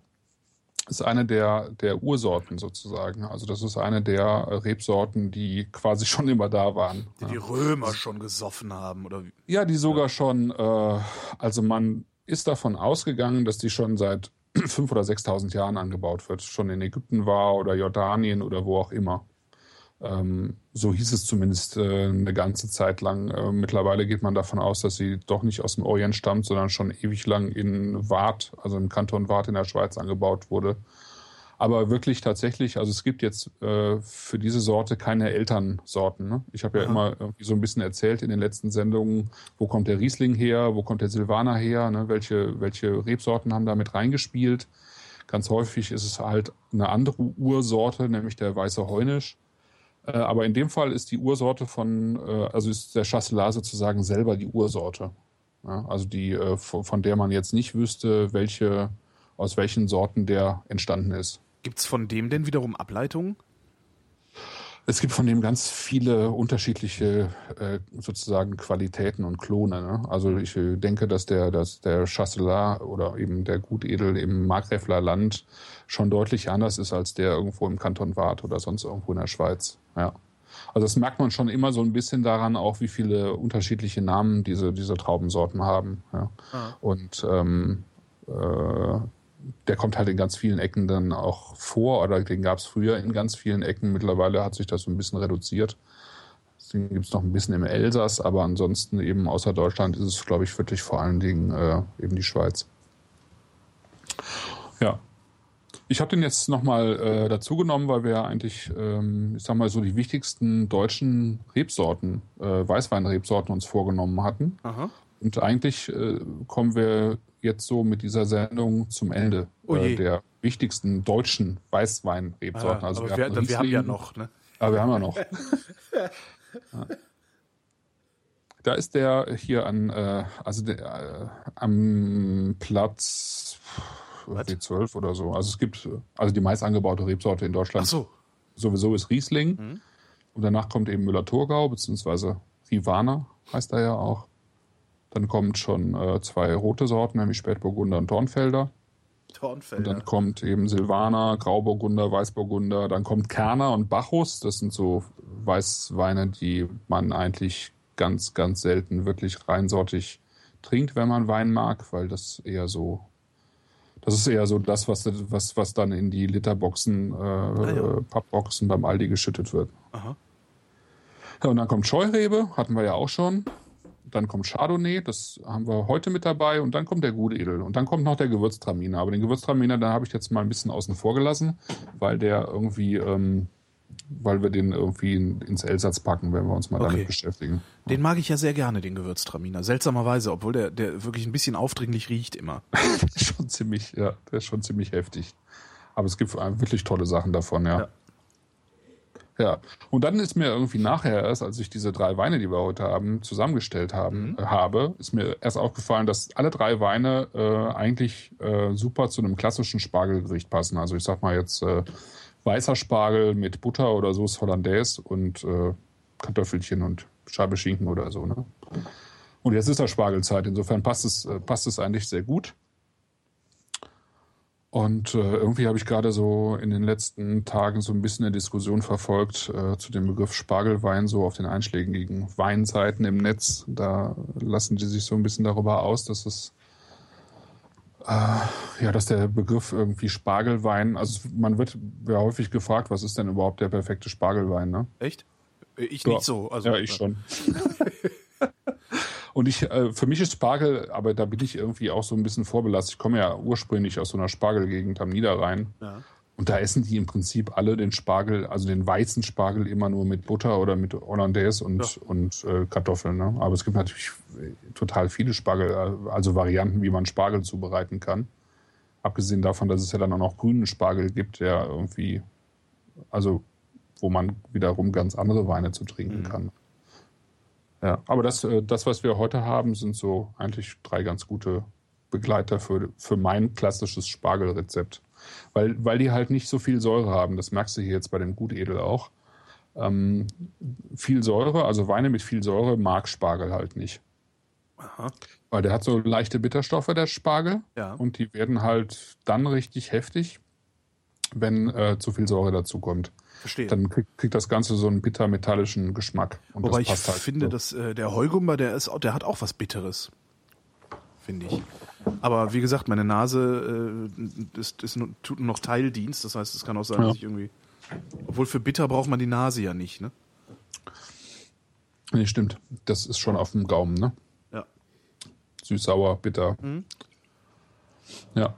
C: ist eine der, der Ursorten sozusagen. Also das ist eine der Rebsorten, die quasi schon immer da waren.
B: Die die Römer schon gesoffen haben, oder wie?
C: Ja, die sogar schon, äh, also man ist davon ausgegangen, dass die schon seit 5.000 oder 6.000 Jahren angebaut wird. Schon in Ägypten war oder Jordanien oder wo auch immer. Ähm, so hieß es zumindest äh, eine ganze Zeit lang. Äh, mittlerweile geht man davon aus, dass sie doch nicht aus dem Orient stammt, sondern schon ewig lang in Waadt, also im Kanton Waadt in der Schweiz angebaut wurde. Aber wirklich tatsächlich, also es gibt jetzt äh, für diese Sorte keine Elternsorten. Ne? Ich habe ja
B: Aha.
C: immer irgendwie so ein bisschen erzählt in den letzten Sendungen, wo kommt der Riesling her, wo kommt der Silvaner her, ne? welche, welche Rebsorten haben da mit reingespielt. Ganz häufig ist es halt eine andere Ursorte, nämlich der weiße Heunisch. Äh, aber in dem Fall ist die Ursorte von, äh, also ist der Chasselas sozusagen selber die Ursorte. Ja? Also die, äh, von, der man jetzt nicht wüsste, welche, aus welchen Sorten der entstanden ist.
B: Gibt's von dem denn wiederum Ableitungen?
C: Es gibt von dem ganz viele unterschiedliche äh, sozusagen Qualitäten und Klone. Ne? Also ich denke, dass der, dass der Chasselas oder eben der Gutedel im Markgräfler Land schon deutlich anders ist als der irgendwo im Kanton Waadt oder sonst irgendwo in der Schweiz. Ja. Also das merkt man schon immer so ein bisschen daran, auch wie viele unterschiedliche Namen diese, diese Traubensorten haben. Ja. Ah. Und ähm, äh, der kommt halt in ganz vielen Ecken dann auch vor oder den gab es früher in ganz vielen Ecken. Mittlerweile hat sich das so ein bisschen reduziert. Den gibt es noch ein bisschen im Elsass, aber ansonsten eben außer Deutschland ist es, glaube ich, wirklich vor allen Dingen äh, eben die Schweiz. Ja. Ich habe den jetzt nochmal äh, dazugenommen, weil wir ja eigentlich, ähm, ich sag mal, so die wichtigsten deutschen Rebsorten, äh, Weißweinrebsorten uns vorgenommen hatten. Aha. Und eigentlich äh, kommen wir jetzt so mit dieser Sendung zum Ende oh äh, der wichtigsten deutschen Weißweinrebsorten.
B: Ah, also wir, wir, wir, haben ja noch, ne?
C: Aber wir haben ja noch. ja. Da ist der hier an, äh, also der, äh, am Platz W12 oder so. Also es gibt, also die meist angebaute Rebsorte in Deutschland. Ach so. Sowieso ist Riesling. Mhm. Und danach kommt eben Müller-Thurgau, beziehungsweise Rivana heißt er ja auch. Dann kommt schon äh, zwei rote Sorten, nämlich Spätburgunder und Dornfelder. Dornfelder. Und dann kommt eben Silvaner, Grauburgunder, Weißburgunder. Dann kommt Kerner und Bacchus. Das sind so Weißweine, die man eigentlich ganz, ganz selten wirklich reinsortig trinkt, wenn man Wein mag, weil das eher so das ist eher so das, was, was, was dann in die Literboxen, äh, ah, ja. Pappboxen beim Aldi geschüttet wird. Aha. Ja, und dann kommt Scheurebe, hatten wir ja auch schon dann kommt Chardonnay, das haben wir heute mit dabei und dann kommt der Gutedel und dann kommt noch der Gewürztraminer. Aber den Gewürztraminer, da habe ich jetzt mal ein bisschen außen vor gelassen, weil der irgendwie, ähm, weil wir den irgendwie in, ins Elsatz packen, wenn wir uns mal okay. damit beschäftigen.
B: Den mag ich ja sehr gerne, den Gewürztraminer. Seltsamerweise, obwohl der, der wirklich ein bisschen aufdringlich riecht immer.
C: der ist schon ziemlich, ja, der ist schon ziemlich heftig. Aber es gibt wirklich tolle Sachen davon, ja. ja. Ja, und dann ist mir irgendwie nachher erst, als ich diese drei Weine, die wir heute haben, zusammengestellt haben, mhm. äh, habe, ist mir erst aufgefallen, dass alle drei Weine äh, eigentlich äh, super zu einem klassischen Spargelgericht passen. Also ich sag mal jetzt äh, weißer Spargel mit Butter oder Sauce Hollandaise und äh, Kartoffelchen und Scheibe Schinken oder so. Ne? Und jetzt ist der Spargelzeit, insofern passt es, äh, passt es eigentlich sehr gut. Und äh, irgendwie habe ich gerade so in den letzten Tagen so ein bisschen eine Diskussion verfolgt äh, zu dem Begriff Spargelwein, so auf den einschlägigen Weinseiten im Netz. Da lassen die sich so ein bisschen darüber aus, dass es ja, dass der Begriff irgendwie Spargelwein, also man wird ja häufig gefragt, was ist denn überhaupt der perfekte Spargelwein, ne?
B: Echt? Ich nicht so.
C: Also, ja, ich schon. Und ich, äh, für mich ist Spargel, aber da bin ich irgendwie auch so ein bisschen vorbelastet. Ich komme ja ursprünglich aus so einer Spargelgegend am Niederrhein. Ja. Und da essen die im Prinzip alle den Spargel, also den weißen Spargel immer nur mit Butter oder mit Hollandaise und, ja. und äh, Kartoffeln. Ne? Aber es gibt natürlich total viele Spargel, äh, also Varianten, wie man Spargel zubereiten kann. Abgesehen davon, dass es ja dann auch noch grünen Spargel gibt, der irgendwie, also wo man wiederum ganz andere Weine zu trinken mhm. kann. Ja, aber das, äh, das, was wir heute haben, sind so eigentlich drei ganz gute Begleiter für, für mein klassisches Spargelrezept. Weil, weil die halt nicht so viel Säure haben. Das merkst du hier jetzt bei dem Gutedel auch. Ähm, viel Säure, also Weine mit viel Säure, mag Spargel halt nicht. Aha. Weil der hat so leichte Bitterstoffe, der Spargel. Ja. Und die werden halt dann richtig heftig, wenn äh, zu viel Säure dazu kommt. Verstehe. Dann kriegt, kriegt das Ganze so einen bitter-metallischen Geschmack.
B: Und Wobei ich halt finde, so. dass äh, der Heugummer, der ist, der hat auch was Bitteres. Finde ich. Aber wie gesagt, meine Nase äh, ist, ist, tut noch Teildienst. Das heißt, es kann auch sein, ja. dass ich irgendwie. Obwohl für bitter braucht man die Nase ja nicht, ne?
C: Nee, stimmt. Das ist schon auf dem Gaumen, ne?
B: Ja.
C: Süß, sauer, bitter. Mhm. Ja.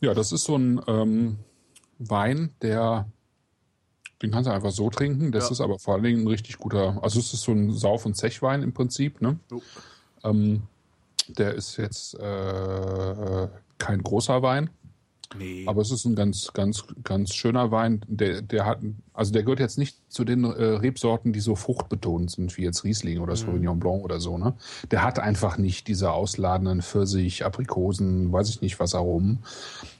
C: Ja, das ist so ein. Ähm, Wein, der den kannst du einfach so trinken. Das ja. ist aber vor allen Dingen ein richtig guter. Also es ist so ein Sauf- und Zechwein im Prinzip. Ne? Oh. Ähm, der ist jetzt äh, kein großer Wein. Nee. Aber es ist ein ganz, ganz, ganz schöner Wein. Der, der hat, also der gehört jetzt nicht zu den äh, Rebsorten, die so fruchtbetont sind, wie jetzt Riesling oder mhm. Sauvignon Blanc oder so. Ne? Der hat einfach nicht diese ausladenden Pfirsich, Aprikosen, weiß ich nicht was Aromen,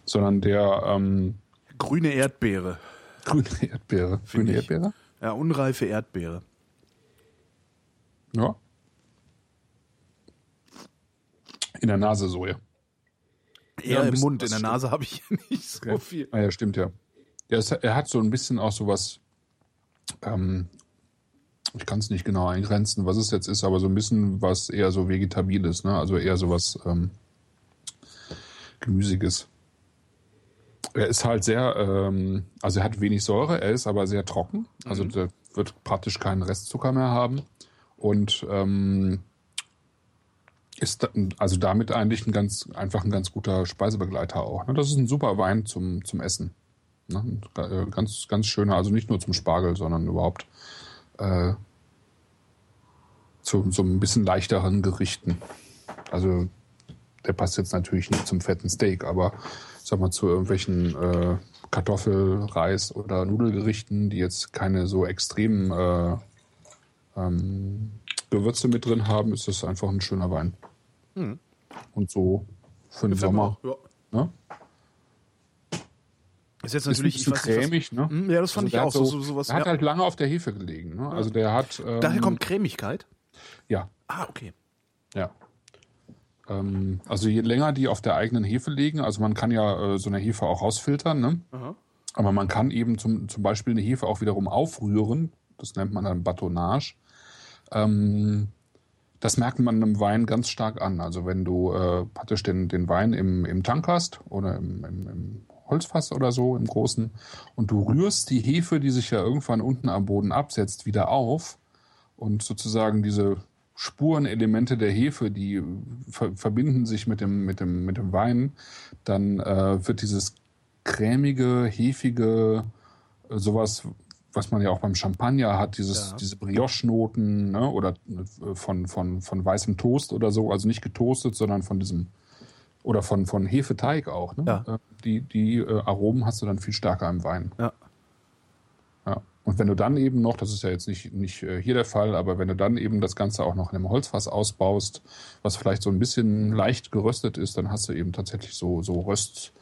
C: sondern der, ähm,
B: Grüne Erdbeere.
C: Grüne Erdbeere.
B: Find
C: Grüne
B: ich.
C: Erdbeere?
B: Ja, unreife Erdbeere.
C: Ja. In der Nase so, ja.
B: Eher
C: ein
B: im Mund, in der Nase habe ich nicht so
C: Okay.
B: viel.
C: Ah ja, stimmt ja. ja es, er hat so ein bisschen auch sowas, ähm, ich kann es nicht genau eingrenzen, was es jetzt ist, aber so ein bisschen was eher so Vegetabiles, ne? Also eher sowas ähm, Gemüsiges. Er ist halt sehr, ähm, also er hat wenig Säure, er ist aber sehr trocken. Also der wird praktisch keinen Restzucker mehr haben. Und ähm, ist also damit eigentlich ein ganz einfach ein ganz guter Speisebegleiter auch. Ne? Das ist ein super Wein zum, zum Essen. Ne? Äh, Ganz, ganz schöner, also nicht nur zum Spargel, sondern überhaupt äh, zu so ein bisschen leichteren Gerichten. Also der passt jetzt natürlich nicht zum fetten Steak, aber sag mal zu irgendwelchen äh, Kartoffel, Reis oder Nudelgerichten, die jetzt keine so extremen äh, ähm, Gewürze mit drin haben, ist das einfach ein schöner Wein. Und so für den Sommer.
B: Ja.
C: Ne?
B: Ist jetzt
C: Ist ein
B: natürlich,
C: bisschen
B: nicht, was-
C: cremig, ne?
B: Hm, Ja, das fand
C: Also
B: ich auch.
C: hat
B: So,
C: so,
B: so, sowas,
C: der hat
B: ja.
C: halt lange auf der Hefe gelegen. Ne? Also der hat. Ähm,
B: Daher kommt Cremigkeit.
C: Ja,
B: Ah, okay.
C: ja. Ähm, also je länger die auf der eigenen Hefe liegen, also man kann ja äh, so eine Hefe auch rausfiltern, ne?
B: Aha.
C: Aber man kann eben zum, zum Beispiel eine Hefe auch wiederum aufrühren. Das nennt man dann Batonnage. Ähm, das merkt man einem Wein ganz stark an. Also wenn du äh, praktisch den, den Wein im, im Tank hast oder im, im, im Holzfass oder so, im Großen, und du rührst die Hefe, die sich ja irgendwann unten am Boden absetzt, wieder auf und sozusagen diese Spurenelemente der Hefe, die ver verbinden sich mit dem, mit dem, mit dem Wein, dann äh, wird dieses cremige, hefige, äh, sowas, was man ja auch beim Champagner hat, dieses,
B: Ja.
C: diese Brioche-Noten, ne, oder äh, von, von, von weißem Toast oder so, also nicht getoastet, sondern von diesem, oder von, von Hefeteig auch, ne?
B: Ja.
C: Äh, Die, die äh, Aromen hast du dann viel stärker im Wein.
B: Ja.
C: Ja. Und wenn du dann eben noch, das ist ja jetzt nicht, nicht hier der Fall, aber wenn du dann eben das Ganze auch noch in einem Holzfass ausbaust, was vielleicht so ein bisschen leicht geröstet ist, dann hast du eben tatsächlich so, so Röst,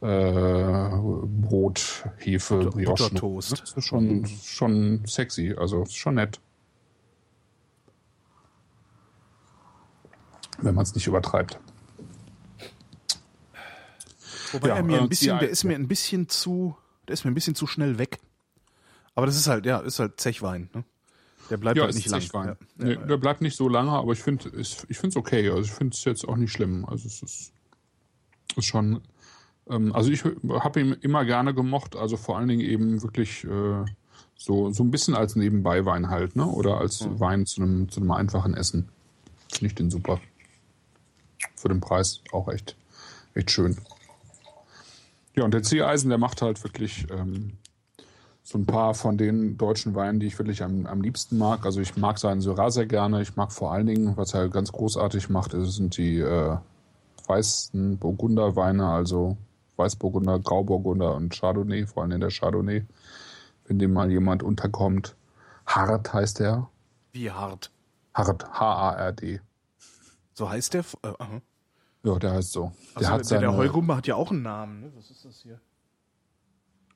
C: Brot, Hefe,
B: Butter-
C: Brioche.
B: Buttertoast.
C: Das ist schon, schon sexy, also schon nett. Wenn man es nicht übertreibt.
B: Wobei
C: Ja,
B: er mir
C: äh,
B: ein bisschen,
C: CI,
B: der ist mir ein bisschen zu, der ist mir ein bisschen zu schnell weg. Aber das ist halt, ja, ist halt Zechwein, ne? Der bleibt
C: Ja,
B: halt nicht lang.
C: Zechwein.
B: Ja.
C: Nee, der bleibt nicht so lange, aber ich finde es ich find's okay. Also ich finde es jetzt auch nicht schlimm. Also es ist, ist schon. Ähm, also ich habe ihn immer gerne gemocht, also vor allen Dingen eben wirklich äh, so, so ein bisschen als Nebenbeiwein halt, ne? Oder als Wein zu einem, zu einem einfachen Essen. Finde ich den super. Für den Preis auch echt, echt schön. Ja, und der Ziereisen, der macht halt wirklich ähm, so ein paar von den deutschen Weinen, die ich wirklich am, am liebsten mag. Also ich mag seinen Syrah sehr gerne. Ich mag vor allen Dingen, was er ganz großartig macht, sind die äh, weißen Burgunderweine, also Weißburgunder, Grauburgunder und Chardonnay, vor allem der Chardonnay, wenn dem mal jemand unterkommt. Hart heißt der.
B: Wie hart.
C: Hart, H-A-R-D.
B: So heißt der? Äh, aha.
C: Ja, der heißt so.
B: Also
C: der hat
B: der,
C: seine,
B: der Heugumbe hat ja auch einen Namen, ne? Was ist das hier?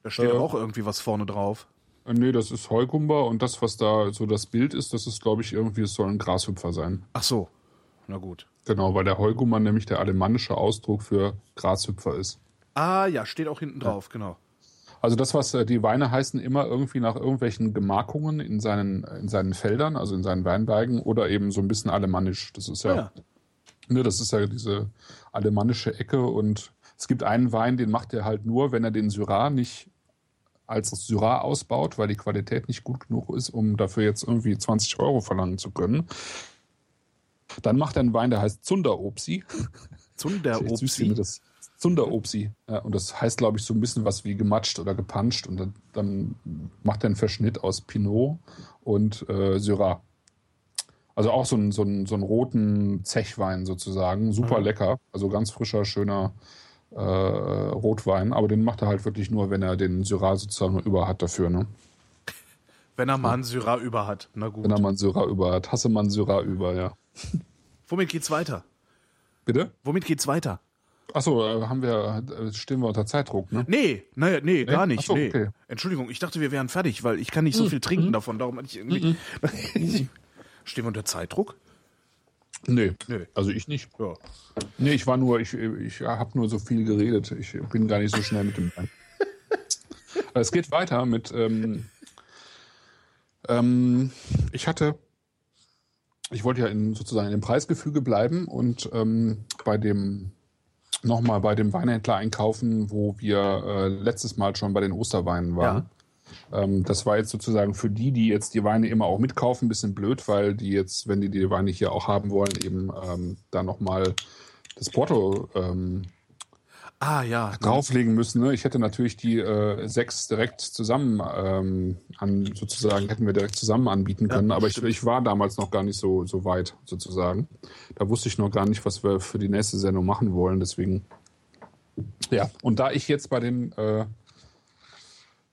B: Da steht
C: Äh,
B: auch irgendwie was vorne drauf.
C: Äh, Nee, das ist Heugumber und das, was da so das Bild ist, das ist, glaube ich, irgendwie, es soll ein Grashüpfer sein.
B: Ach so. Na gut.
C: Genau, weil der Heugummer nämlich der alemannische Ausdruck für Grashüpfer ist.
B: Ah ja, steht auch hinten drauf, genau.
C: Also das, was äh, die Weine heißen, immer irgendwie nach irgendwelchen Gemarkungen in seinen, in seinen Feldern, also in seinen Weinbergen oder eben so ein bisschen alemannisch. Das ist ja,
B: Ja.
C: Ne, das ist ja diese alemannische Ecke und es gibt einen Wein, den macht er halt nur, wenn er den Syrah nicht als Syrah ausbaut, weil die Qualität nicht gut genug ist, um dafür jetzt irgendwie 20 Euro verlangen zu können. Dann macht er einen Wein, der heißt Zunderobsi.
B: Zunder
C: Echt süß, finde das. Zunderobsi. Ja, und das heißt, glaube ich, so ein bisschen was wie gematscht oder gepanscht. Und dann, dann macht er einen Verschnitt aus Pinot und äh, Syrah. Also auch so einen, so einen, so einen roten Zechwein sozusagen. Super lecker. Also ganz frischer, schöner äh, Rotwein. Aber den macht er halt wirklich nur, wenn er den Syrah sozusagen über hat dafür. Ne?
B: Wenn er mal einen Syrah über hat. Na gut.
C: Wenn er mal einen Syrah über hat. Hasse man Syrah über, ja.
B: Womit geht's weiter?
C: Bitte?
B: Womit geht's weiter?
C: Achso, äh, haben wir, äh, stehen wir unter Zeitdruck, ne?
B: Nee, naja, nee, gar nicht.
C: Ach so,
B: nee.
C: okay.
B: Entschuldigung, ich dachte, wir wären fertig, weil ich kann nicht so viel trinken davon. Darum hatte ich irgendwie. Stehen wir unter Zeitdruck?
C: Nee,
B: Nee.
C: also ich nicht.
B: Ja.
C: Nee, ich war nur, ich, ich habe nur so viel geredet. Ich bin gar nicht so schnell mit dem es geht weiter mit, ähm, ähm, ich hatte, ich wollte ja in, sozusagen in dem Preisgefüge bleiben und ähm, bei dem, nochmal bei dem Weinhändler einkaufen, wo wir äh, letztes Mal schon bei den Osterweinen waren. Ähm, das war jetzt sozusagen für die, die jetzt die Weine immer auch mitkaufen, ein bisschen blöd, weil die jetzt, wenn die die Weine hier auch haben wollen, eben ähm, da nochmal das Porto ähm,
B: Ah, ja.
C: drauflegen müssen. Ne? Ich hätte natürlich die äh, sechs direkt zusammen ähm, an, sozusagen, hätten wir direkt zusammen anbieten können, aber ich, ich war damals noch gar nicht so, so weit, sozusagen. Da wusste ich noch gar nicht, was wir für die nächste Sendung machen wollen, deswegen. Ja, und da ich jetzt bei den äh,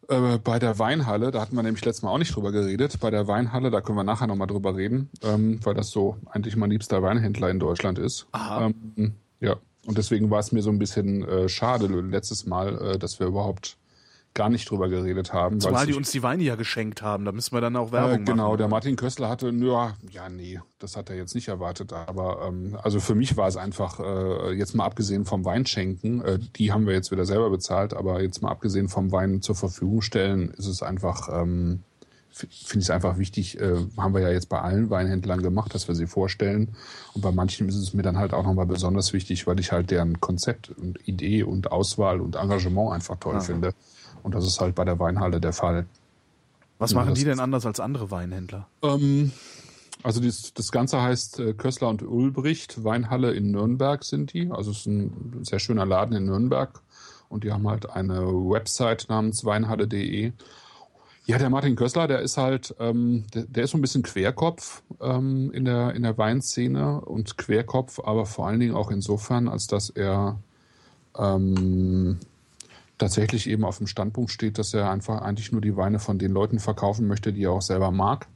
C: äh, bei der Weinhalle, da hatten wir nämlich letztes Mal auch nicht drüber geredet, bei der Weinhalle, da können wir nachher nochmal drüber reden, ähm, weil das so eigentlich mein liebster Weinhändler in Deutschland ist.
B: Aha.
C: Ähm, ja, und deswegen war es mir so ein bisschen äh, schade letztes Mal, äh, dass wir überhaupt gar nicht drüber geredet haben. weil
B: Zumal die uns die Weine ja geschenkt haben. Da müssen wir dann auch Werbung
C: äh, genau,
B: machen.
C: der Martin Köstler hatte, ja, ja, nee, das hat er jetzt nicht erwartet. Aber ähm, also für mich war es einfach, äh, jetzt mal abgesehen vom Weinschenken, äh, die haben wir jetzt wieder selber bezahlt, aber jetzt mal abgesehen vom Wein zur Verfügung stellen, ist es einfach, ähm, finde ich es einfach wichtig, äh, haben wir ja jetzt bei allen Weinhändlern gemacht, dass wir sie vorstellen. Und bei manchen ist es mir dann halt auch nochmal besonders wichtig, weil ich halt deren Konzept und Idee und Auswahl und Engagement einfach toll finde. Und das ist halt bei der Weinhalle der Fall.
B: Was
C: Ja,
B: machen
C: das
B: die denn anders als andere Weinhändler?
C: Ähm, also das, das Ganze heißt äh, Kössler und Ulbricht, Weinhalle in Nürnberg sind die. Also es ist ein sehr schöner Laden in Nürnberg. Und die haben halt eine Website namens weinhalle.de. Ja, der Martin Kössler, der ist halt, ähm, der, der ist so ein bisschen Querkopf ähm, in, der, in der Weinszene und Querkopf, aber vor allen Dingen auch insofern, als dass er ähm, tatsächlich eben auf dem Standpunkt steht, dass er einfach eigentlich nur die Weine von den Leuten verkaufen möchte, die er auch selber mag.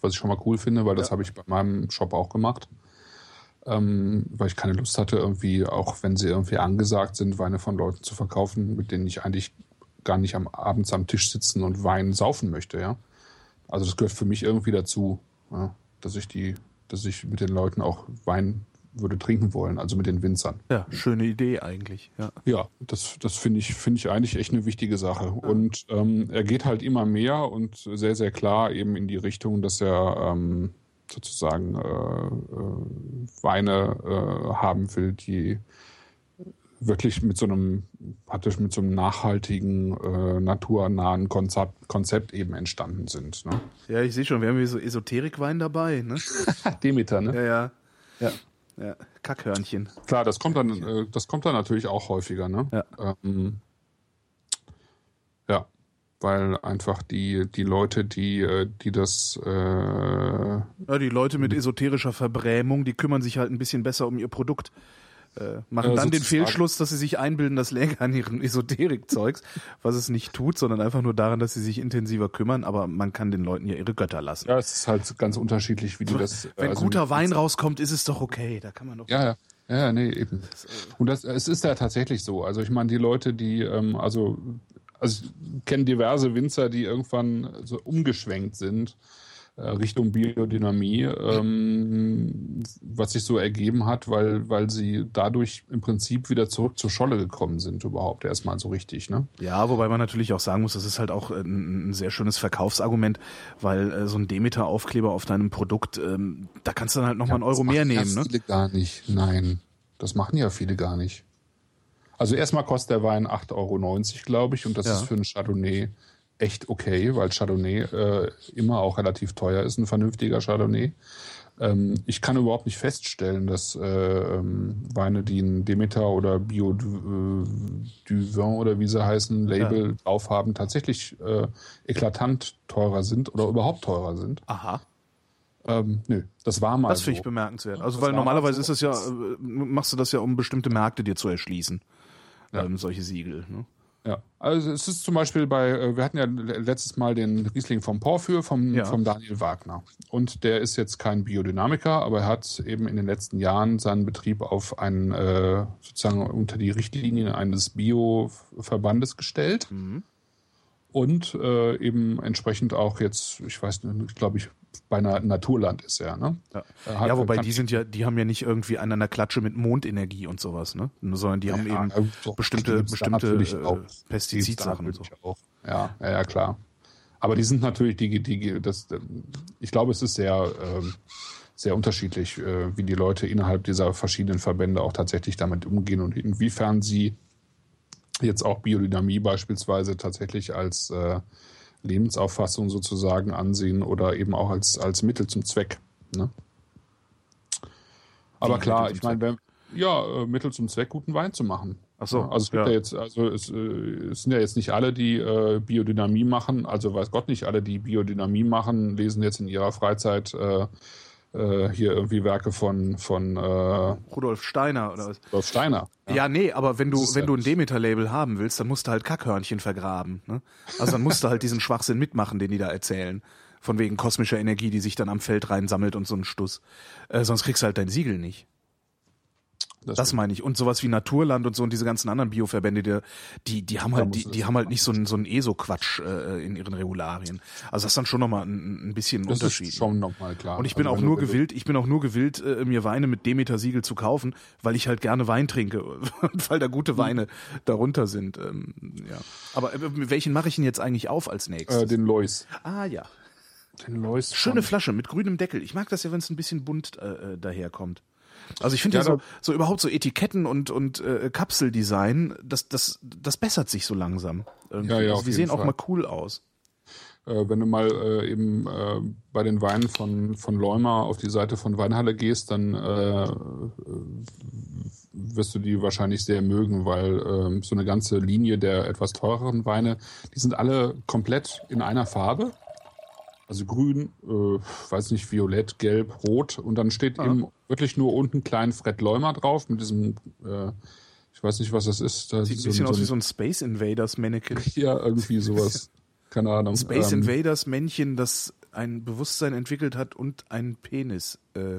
C: Was ich schon mal cool finde, weil das
B: Ja.
C: habe ich bei meinem Shop auch gemacht. Ähm, weil ich keine Lust hatte, irgendwie, auch wenn sie irgendwie angesagt sind, Weine von Leuten zu verkaufen, mit denen ich eigentlich gar nicht am abends am Tisch sitzen und Wein saufen möchte, ja. Also das gehört für mich irgendwie dazu, ja, dass ich die, dass ich mit den Leuten auch Wein würde trinken wollen, also mit den Winzern.
B: Ja, schöne Idee eigentlich. Ja.
C: Ja, das, das finde ich, finde ich eigentlich echt eine wichtige Sache. Und ähm, er geht halt immer mehr und sehr, sehr klar eben in die Richtung, dass er ähm, sozusagen äh, äh, Weine äh, haben will, die wirklich mit so einem, praktisch mit so einem nachhaltigen, äh, naturnahen Konzept, Konzept eben entstanden sind. Ne?
B: ja, ich sehe schon, wir haben hier so Esoterikwein dabei, ne?
C: Demeter, ne?
B: Ja, ja.
C: Ja.
B: Ja, Kackhörnchen.
C: Klar, das kommt dann, äh, das kommt dann natürlich auch häufiger, ne?
B: Ja.
C: Ähm, ja, weil einfach die die Leute, die äh, die das äh,
B: Ja, die Leute mit esoterischer Verbrämung, die kümmern sich halt ein bisschen besser um ihr Produkt. Äh, machen
C: Äh,
B: dann den. Fehlschluss, dass sie sich einbilden, das läge an ihrem Esoterik-Zeugs, was es nicht tut, sondern einfach nur daran, dass sie sich intensiver kümmern, aber man kann den Leuten ja ihre Götter lassen.
C: ja, es ist halt ganz unterschiedlich, wie die das.
B: Wenn
C: also-
B: guter Wein rauskommt, ist es doch okay. Da kann man doch.
C: Ja, ja. Ja, nee, eben. Und das, es ist ja tatsächlich so. Also ich meine, die Leute, die, ähm, also, also ich kenne diverse Winzer, die irgendwann so umgeschwenkt sind äh, Richtung Biodynamie, ähm, was sich so ergeben hat, weil, weil sie dadurch im Prinzip wieder zurück zur Scholle gekommen sind, überhaupt erstmal so richtig, ne?
B: Ja, wobei man natürlich auch sagen muss, das ist halt auch ein, ein sehr schönes Verkaufsargument, weil äh, so ein Demeter-Aufkleber auf deinem Produkt, ähm, da kannst du dann halt nochmal einen Euro
C: Das
B: mehr nehmen,
C: ja
B: ne?
C: viele gar nicht. Nein, das machen ja viele gar nicht. Also erstmal kostet der Wein 8,90 Euro, glaube ich, und das
B: Ja.
C: ist für einen Chardonnay echt okay, weil Chardonnay äh, immer auch relativ teuer ist, ein vernünftiger Chardonnay. Ähm, ich kann überhaupt nicht feststellen, dass äh, ähm, Weine, die ein Demeter oder Bio du, äh, du Vin oder wie sie heißen, Label drauf haben, tatsächlich äh, eklatant teurer sind oder überhaupt teurer sind.
B: Aha,
C: Ähm, nö, das war mal
B: das finde ich
C: so.
B: bemerkenswert. Also
C: Das
B: weil normalerweise
C: so.
B: ist das ja, äh, machst du das ja, um bestimmte Märkte dir zu erschließen.
C: Ja.
B: Ähm, solche Siegel. Ne?
C: Ja, also es ist zum Beispiel bei, äh, wir hatten ja letztes Mal den Riesling vom Porphyr, vom, ja. vom Daniel Wagner. Und der ist jetzt kein Biodynamiker, aber er hat eben in den letzten Jahren seinen Betrieb auf einen, äh, sozusagen unter die Richtlinien eines Bio-Verbandes gestellt. Mhm und äh, eben entsprechend auch jetzt, ich weiß nicht, glaube ich, beinahe Naturland ist er, ne?
B: Ja, hat, ja wobei die sind ja, die haben ja nicht irgendwie an der Klatsche mit Mondenergie und sowas, ne? Sondern die ja, haben eben doch, bestimmte, bestimmte äh, Pestizidsachen und so. Auch.
C: Ja, ja, ja, klar. Aber die sind natürlich, die, die, das, ich glaube, es ist sehr, ähm, sehr unterschiedlich, äh, wie die Leute innerhalb dieser verschiedenen Verbände auch tatsächlich damit umgehen und inwiefern sie jetzt auch Biodynamie beispielsweise tatsächlich als äh, Lebensauffassung sozusagen ansehen oder eben auch als, als Mittel zum Zweck. Ne? Aber Wie klar, ich meine, ja, äh, Mittel zum Zweck, guten Wein zu machen.
B: Ach so,
C: also es gibt ja, ja jetzt, also es, äh, es, sind ja jetzt nicht alle, die äh, Biodynamie machen, also weiß Gott nicht alle, die Biodynamie machen, lesen jetzt in ihrer Freizeit äh, äh, hier irgendwie Werke von von äh,
B: Rudolf Steiner oder was?
C: Rudolf Steiner.
B: Ja, ja nee, aber wenn du wenn du ein Demeter-Label haben willst, dann musst du halt Kackhörnchen vergraben. Ne? Also dann musst du halt diesen Schwachsinn mitmachen, den die da erzählen. Von wegen kosmischer Energie, die sich dann am Feld reinsammelt und so ein Stuss. Äh, sonst kriegst du halt dein Siegel nicht. Das, das meine ich. Und sowas wie Naturland und so und diese ganzen anderen Bioverbände, die, die, die haben halt, die, die haben halt nicht so einen, so einen ESO-Quatsch äh, in ihren Regularien. Also das ist dann schon nochmal ein, ein bisschen
C: das
B: Unterschied.
C: Ist schon nochmal klar.
B: Und ich bin also auch nur gewillt, ich bin auch nur gewillt, äh, mir Weine mit Demeter-Siegel zu kaufen, weil ich halt gerne Wein trinke, weil da gute Weine mhm. darunter sind. Ähm, ja. Aber äh, welchen mache ich denn jetzt eigentlich auf als nächstes?
C: Äh, den Lois.
B: Ah ja.
C: Den Lois.
B: Schöne Flasche mit grünem Deckel. Ich mag das ja, wenn es ein bisschen bunt äh, äh daherkommt. Also ich finde ja, ja so, so überhaupt so Etiketten und und äh, Kapseldesign, das das das bessert sich so langsam. Irgendwie. Ja, ja, also die sehen Fall. auch mal cool aus.
C: Äh, wenn du mal äh, eben äh, bei den Weinen von von Leumer auf die Seite von Weinhalle gehst, dann äh, wirst du die wahrscheinlich sehr mögen, weil äh, so eine ganze Linie der etwas teureren Weine, die sind alle komplett in einer Farbe also grün, äh, weiß nicht, violett, gelb, rot. Und dann steht ja. eben wirklich nur unten klein Fred Leumer drauf mit diesem, äh, ich weiß nicht, was das ist.
B: Da Sieht ein bisschen so, aus so wie so ein Space Invaders Mannequin.
C: ja, irgendwie sowas. Keine Ahnung.
B: Space ähm, Invaders Männchen, das ein Bewusstsein entwickelt hat und einen Penis. Äh,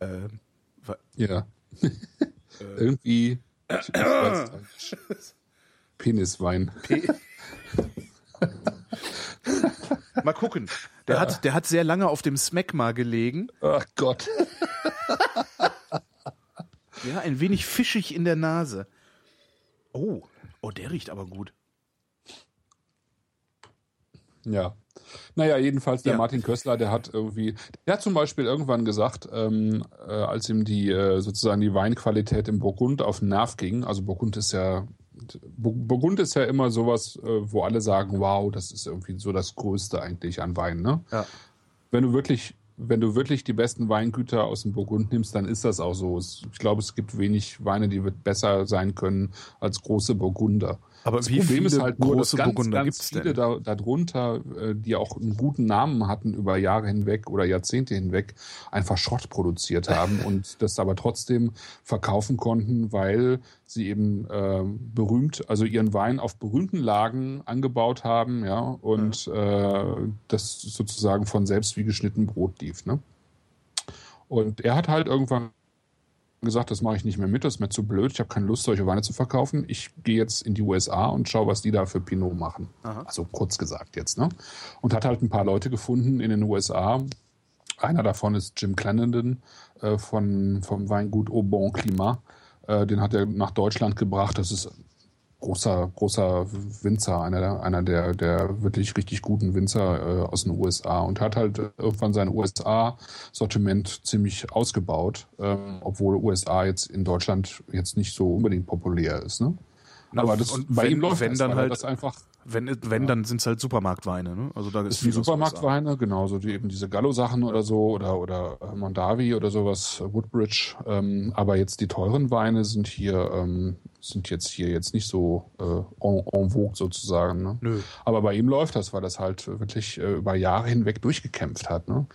C: äh, ja. äh, irgendwie. Peniswein. Pe
B: Mal gucken. Der hat, der hat sehr lange auf dem Smegma gelegen.
C: Ach Gott.
B: ja, ein wenig fischig in der Nase. Oh, oh, der riecht aber gut.
C: Ja. Naja, jedenfalls der ja. Martin Kössler, der hat irgendwie, der hat zum Beispiel irgendwann gesagt, ähm, äh, als ihm die äh, sozusagen die Weinqualität im Burgund auf den Nerv ging, also Burgund ist ja Burgund ist ja immer sowas, äh, wo alle sagen, wow, das ist irgendwie so das Größte eigentlich an Wein. Ne? Ja. Wenn du wirklich, wenn du wirklich die besten Weingüter aus dem Burgund nimmst, dann ist das auch so. Ich glaube, es gibt wenig Weine, die besser sein können als große Burgunder.
B: Aber das wie Problem viele ist halt nur, große dass ganz, Burgunder ganz
C: viele da, darunter, äh, die auch einen guten Namen hatten über Jahre hinweg oder Jahrzehnte hinweg, einfach Schrott produziert haben und das aber trotzdem verkaufen konnten, weil sie eben äh, berühmt, also ihren Wein auf berühmten Lagen angebaut haben, ja, und ja. Äh, das sozusagen von selbst wie geschnitten Brot lief, ne? Und er hat halt irgendwann gesagt, das mache ich nicht mehr mit, das ist mir zu blöd, ich habe keine Lust, solche Weine zu verkaufen. Ich gehe jetzt in die USA und schaue, was die da für Pinot machen. Aha. Also kurz gesagt jetzt. Ne? Und hat halt ein paar Leute gefunden in den USA. Einer davon ist Jim Clarendon äh, von, vom Weingut Au Bon Climat. Äh, den hat er nach Deutschland gebracht. Das ist großer, großer Winzer, einer, der, einer der, der wirklich richtig guten Winzer äh, aus den USA und hat halt irgendwann sein USA-Sortiment ziemlich ausgebaut, ähm, obwohl USA jetzt in Deutschland jetzt nicht so unbedingt populär ist. Ne?
B: Aber das, und bei wenn, ihm läuft wenn
C: das,
B: dann halt
C: das einfach
B: wenn, wenn, dann sind es halt Supermarktweine, ne?
C: Also da ist viel Supermarktweine, genauso die eben diese Gallo-Sachen oder so oder oder äh, Mondavi oder sowas, Woodbridge. Ähm, aber jetzt die teuren Weine sind hier ähm, sind jetzt hier jetzt nicht so äh, en, en vogue sozusagen. Ne? Nö. Aber bei ihm läuft das, weil das halt wirklich äh, über Jahre hinweg durchgekämpft hat. Ne?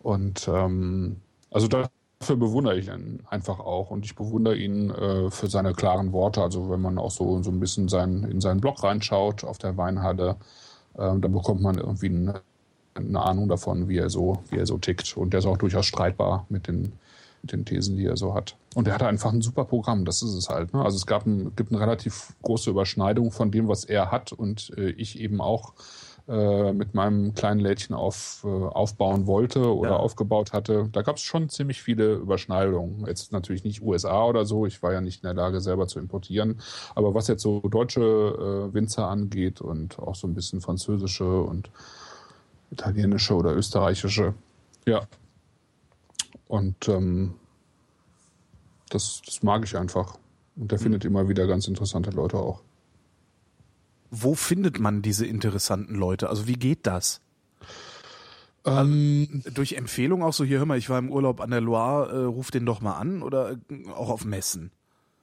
C: Und ähm, also da dafür bewundere ich ihn einfach auch. Und ich bewundere ihn äh, für seine klaren Worte. Also wenn man auch so, so ein bisschen sein, in seinen Blog reinschaut auf der Weinhalle, äh, dann bekommt man irgendwie eine, eine, Ahnung davon, wie er so, wie er so tickt. Und der ist auch durchaus streitbar mit den, mit den Thesen, die er so hat. Und er hatte einfach ein super Programm, das ist es halt. Ne? Also es gab ein, gibt eine relativ große Überschneidung von dem, was er hat und äh, ich eben auch äh, mit meinem kleinen Lädchen auf, äh, aufbauen wollte oder ja. aufgebaut hatte. Da gab es schon ziemlich viele Überschneidungen. Jetzt natürlich nicht USA oder so, ich war ja nicht in der Lage, selber zu importieren. Aber was jetzt so deutsche äh, Winzer angeht und auch so ein bisschen französische und italienische oder österreichische, ja. Und ähm, das, das mag ich einfach. Und der mhm. findet immer wieder ganz interessante Leute auch
B: wo findet man diese interessanten Leute? Also wie geht das?
C: Ähm,
B: durch Empfehlung auch so, hier hör mal, ich war im Urlaub an der Loire, äh, ruf den doch mal an oder äh, auch auf Messen?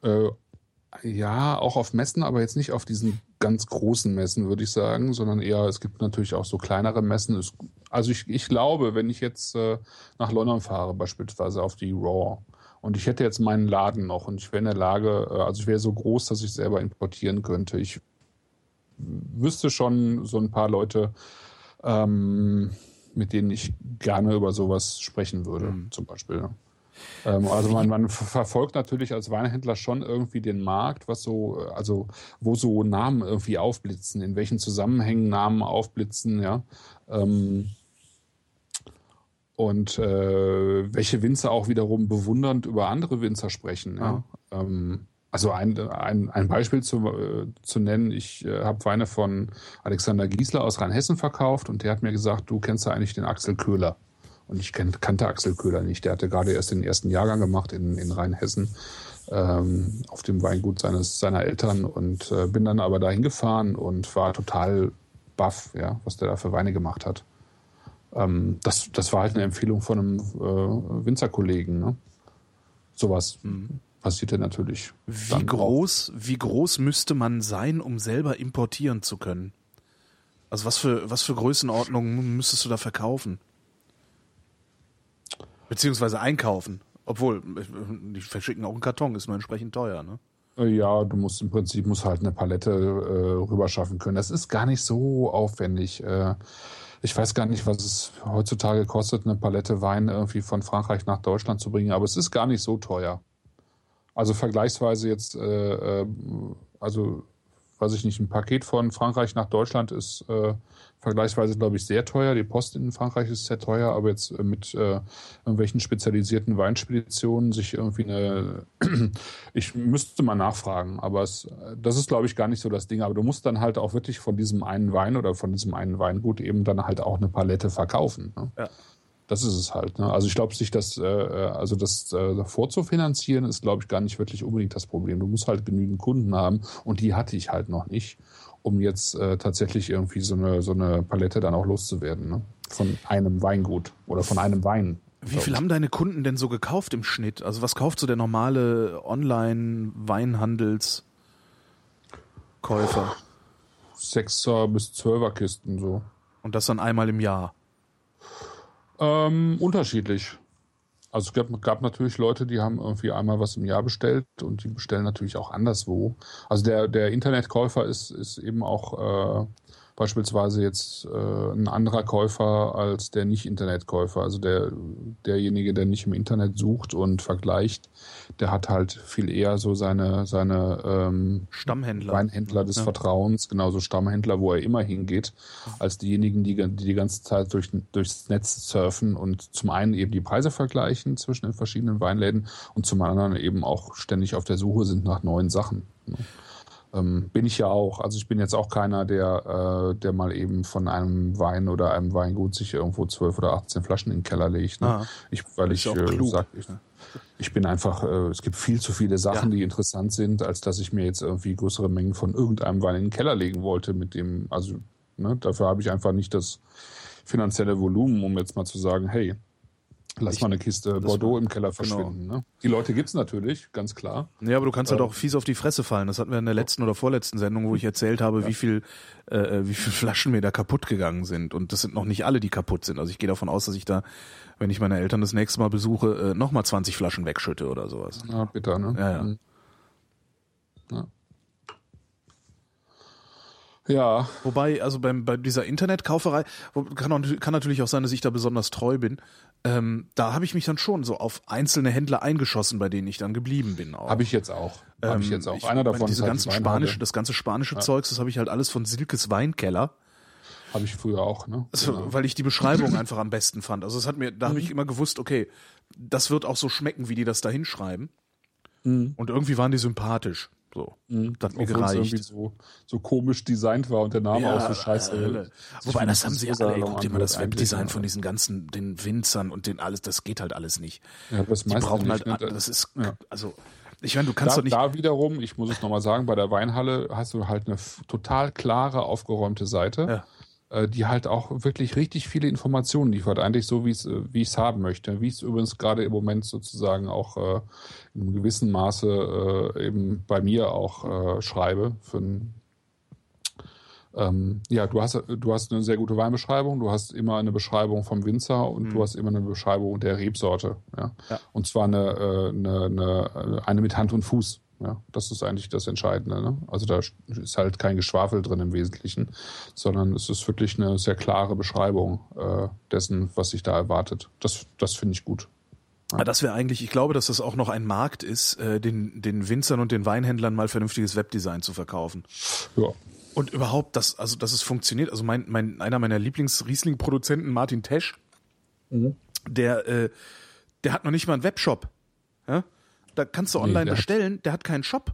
C: Äh, ja, auch auf Messen, aber jetzt nicht auf diesen ganz großen Messen, würde ich sagen, sondern eher, es gibt natürlich auch so kleinere Messen. also ich, ich glaube, wenn ich jetzt äh, nach London fahre, beispielsweise auf die Raw, und ich hätte jetzt meinen Laden noch und ich wäre in der Lage, äh, also ich wäre so groß, dass ich selber importieren könnte. Ich wüsste schon so ein paar Leute, ähm, mit denen ich gerne über sowas sprechen würde, mhm. zum Beispiel. Ähm, also man, man verfolgt natürlich als Weinhändler schon irgendwie den Markt, was so, also wo so Namen irgendwie aufblitzen, in welchen Zusammenhängen Namen aufblitzen, ja. Ähm, und äh, welche Winzer auch wiederum bewundernd über andere Winzer sprechen. Ja. ja. Ähm, also ein, ein, ein Beispiel zu, äh, zu nennen, ich äh, habe Weine von Alexander Giesler aus Rheinhessen verkauft und der hat mir gesagt, du kennst ja eigentlich den Axel Köhler. Und ich kenn, kannte Axel Köhler nicht. Der hatte gerade erst den ersten Jahrgang gemacht in, in Rheinhessen ähm, auf dem Weingut seines, seiner Eltern und äh, bin dann aber dahin gefahren und war total baff, ja, was der da für Weine gemacht hat. Ähm, das, das war halt eine Empfehlung von einem äh, Winzerkollegen. Ne? Sowas. Mhm passierte natürlich.
B: Wie groß, wie groß müsste man sein, um selber importieren zu können? Also was für, was für Größenordnungen müsstest du da verkaufen? Beziehungsweise einkaufen. Obwohl, die verschicken auch einen Karton, ist nur entsprechend teuer, ne?
C: Äh, ja, du musst im Prinzip musst halt eine Palette äh, rüberschaffen können. Das ist gar nicht so aufwendig. Äh, ich weiß gar nicht, was es heutzutage kostet, eine Palette Wein irgendwie von Frankreich nach Deutschland zu bringen, aber es ist gar nicht so teuer. Also vergleichsweise jetzt, äh, äh, also weiß ich nicht, ein Paket von Frankreich nach Deutschland ist äh, vergleichsweise, glaube ich, sehr teuer. Die Post in Frankreich ist sehr teuer, aber jetzt äh, mit äh, irgendwelchen spezialisierten Weinspeditionen sich irgendwie eine, ich müsste mal nachfragen, aber es, das ist, glaube ich, gar nicht so das Ding. Aber du musst dann halt auch wirklich von diesem einen Wein oder von diesem einen Weingut eben dann halt auch eine Palette verkaufen. Ne? Ja. Das ist es halt. Ne? Also ich glaube, sich das, äh, äh, also das äh, vorzufinanzieren, ist, glaube ich, gar nicht wirklich unbedingt das Problem. Du musst halt genügend Kunden haben und die hatte ich halt noch nicht, um jetzt äh, tatsächlich irgendwie so eine, so eine Palette dann auch loszuwerden. Ne? Von einem Weingut oder von einem Wein.
B: Wie viel haben deine Kunden denn so gekauft im Schnitt? Also was kauft so der normale Online-Weinhandelskäufer?
C: Sechser bis Zwölfer Kisten so.
B: Und das dann einmal im Jahr?
C: Ähm, unterschiedlich. Also es gab, gab natürlich Leute, die haben irgendwie einmal was im Jahr bestellt und die bestellen natürlich auch anderswo. Also der, der Internetkäufer ist, ist eben auch äh, beispielsweise jetzt äh, ein anderer Käufer als der Nicht-Internetkäufer. Also der, derjenige, der nicht im Internet sucht und vergleicht, der hat halt viel eher so seine, seine ähm,
B: Stammhändler.
C: Weinhändler des ja. Vertrauens, genauso Stammhändler, wo er immer hingeht, als diejenigen, die die, die ganze Zeit durch, durchs Netz surfen und zum einen eben die Preise vergleichen zwischen den verschiedenen Weinläden und zum anderen eben auch ständig auf der Suche sind nach neuen Sachen. Ne? Ähm, bin ich ja auch. Also ich bin jetzt auch keiner, der, äh, der mal eben von einem Wein oder einem Weingut sich irgendwo zwölf oder 18 Flaschen in den Keller legt. Ne? Ah, ich, weil ich äh, sag, ich, ich bin einfach, äh, es gibt viel zu viele Sachen, ja. die interessant sind, als dass ich mir jetzt irgendwie größere Mengen von irgendeinem Wein in den Keller legen wollte mit dem, also ne, dafür habe ich einfach nicht das finanzielle Volumen, um jetzt mal zu sagen, hey, Lass
B: Ich-
C: mal eine Kiste Bordeaux im Keller verschwinden. Ne? Die Leute gibt's natürlich, ganz klar.
B: Ja, aber du kannst halt
C: Ähm.
B: auch fies auf die Fresse fallen. Das hatten wir in der letzten oder vorletzten Sendung, wo ich erzählt habe, wie viel, äh, wie viel Flaschen mir da kaputt gegangen sind. Und das sind noch nicht alle, die kaputt sind. Also ich gehe davon aus, dass ich da, wenn ich meine Eltern das nächste Mal besuche, äh, nochmal 20 Flaschen wegschütte oder sowas.
C: Ja, bitter, ne?
B: Ja, ja.
C: Mhm. Ja. Ja,
B: Wobei, also beim, bei dieser Internetkauferei, kann, auch, kann natürlich auch sein, dass ich da besonders treu bin. Ähm, da habe ich mich dann schon so auf einzelne Händler eingeschossen, bei denen ich dann geblieben bin.
C: Habe ich jetzt auch. Habe ich
B: Ähm,
C: jetzt auch.
B: ich
C: Einer
B: meine,
C: davon
B: diese
C: halt
B: ganzen
C: die
B: spanische, das ganze spanische Zeugs, das habe ich halt alles von Silkes Weinkeller.
C: Habe ich früher auch, ne?
B: Also,
C: Genau.
B: weil ich die Beschreibung einfach am besten fand. Also es hat mir, da habe
C: Mhm.
B: ich immer gewusst, okay, das wird auch so schmecken, wie die das da hinschreiben.
C: Mhm.
B: Und irgendwie waren die sympathisch. So. Das hat mir gereicht.
C: so, so komisch designt war und der Name auch so scheiße.
B: Hölle.
C: sich
B: Wobei, das haben sie ja alle. Ey, guck dir mal das Webdesign
C: ja.
B: von diesen ganzen, den Winzern und den alles, das geht halt alles nicht.
C: Ja, das
B: Die brauchen
C: nicht,
B: halt,
C: ne?
B: das ist,
C: Ja.
B: also, ich meine, du kannst
C: Da,
B: doch nicht,
C: da wiederum, ich muss es nochmal sagen, bei der Weinhalle hast du halt eine total klare, aufgeräumte Seite, äh, die halt auch wirklich richtig viele Informationen liefert. Eigentlich so, wie es, äh, wie ich es haben möchte. Wie ich es übrigens gerade im Moment sozusagen auch äh, in einem gewissen Maße äh, eben bei mir auch äh, schreibe. Für ein, ähm, ja, du hast, du hast eine sehr gute Weinbeschreibung, du hast immer eine Beschreibung vom Winzer und du hast immer eine Beschreibung der Rebsorte. Ja?
B: Mhm. Ja.
C: Und zwar eine, äh, eine, eine, eine mit Hand und Fuß. Ja, das ist eigentlich das Entscheidende. Ne? Also da ist halt kein Geschwafel drin im Wesentlichen, sondern es ist wirklich eine sehr klare Beschreibung äh, dessen, was sich da erwartet. Das, das finde ich gut.
B: Ja, das wäre eigentlich, ich glaube, dass das auch noch ein Markt ist, äh, den, den Winzern und den Weinhändlern mal vernünftiges Webdesign zu verkaufen.
C: Ja.
B: Und überhaupt, dass, also, dass es funktioniert. Also mein, mein, einer meiner Lieblings-Riesling-Produzenten, Martin Tesch, der, äh, der hat noch nicht mal einen Webshop. Ja? Da kannst du online
C: der hat-
B: bestellen, der hat keinen Shop.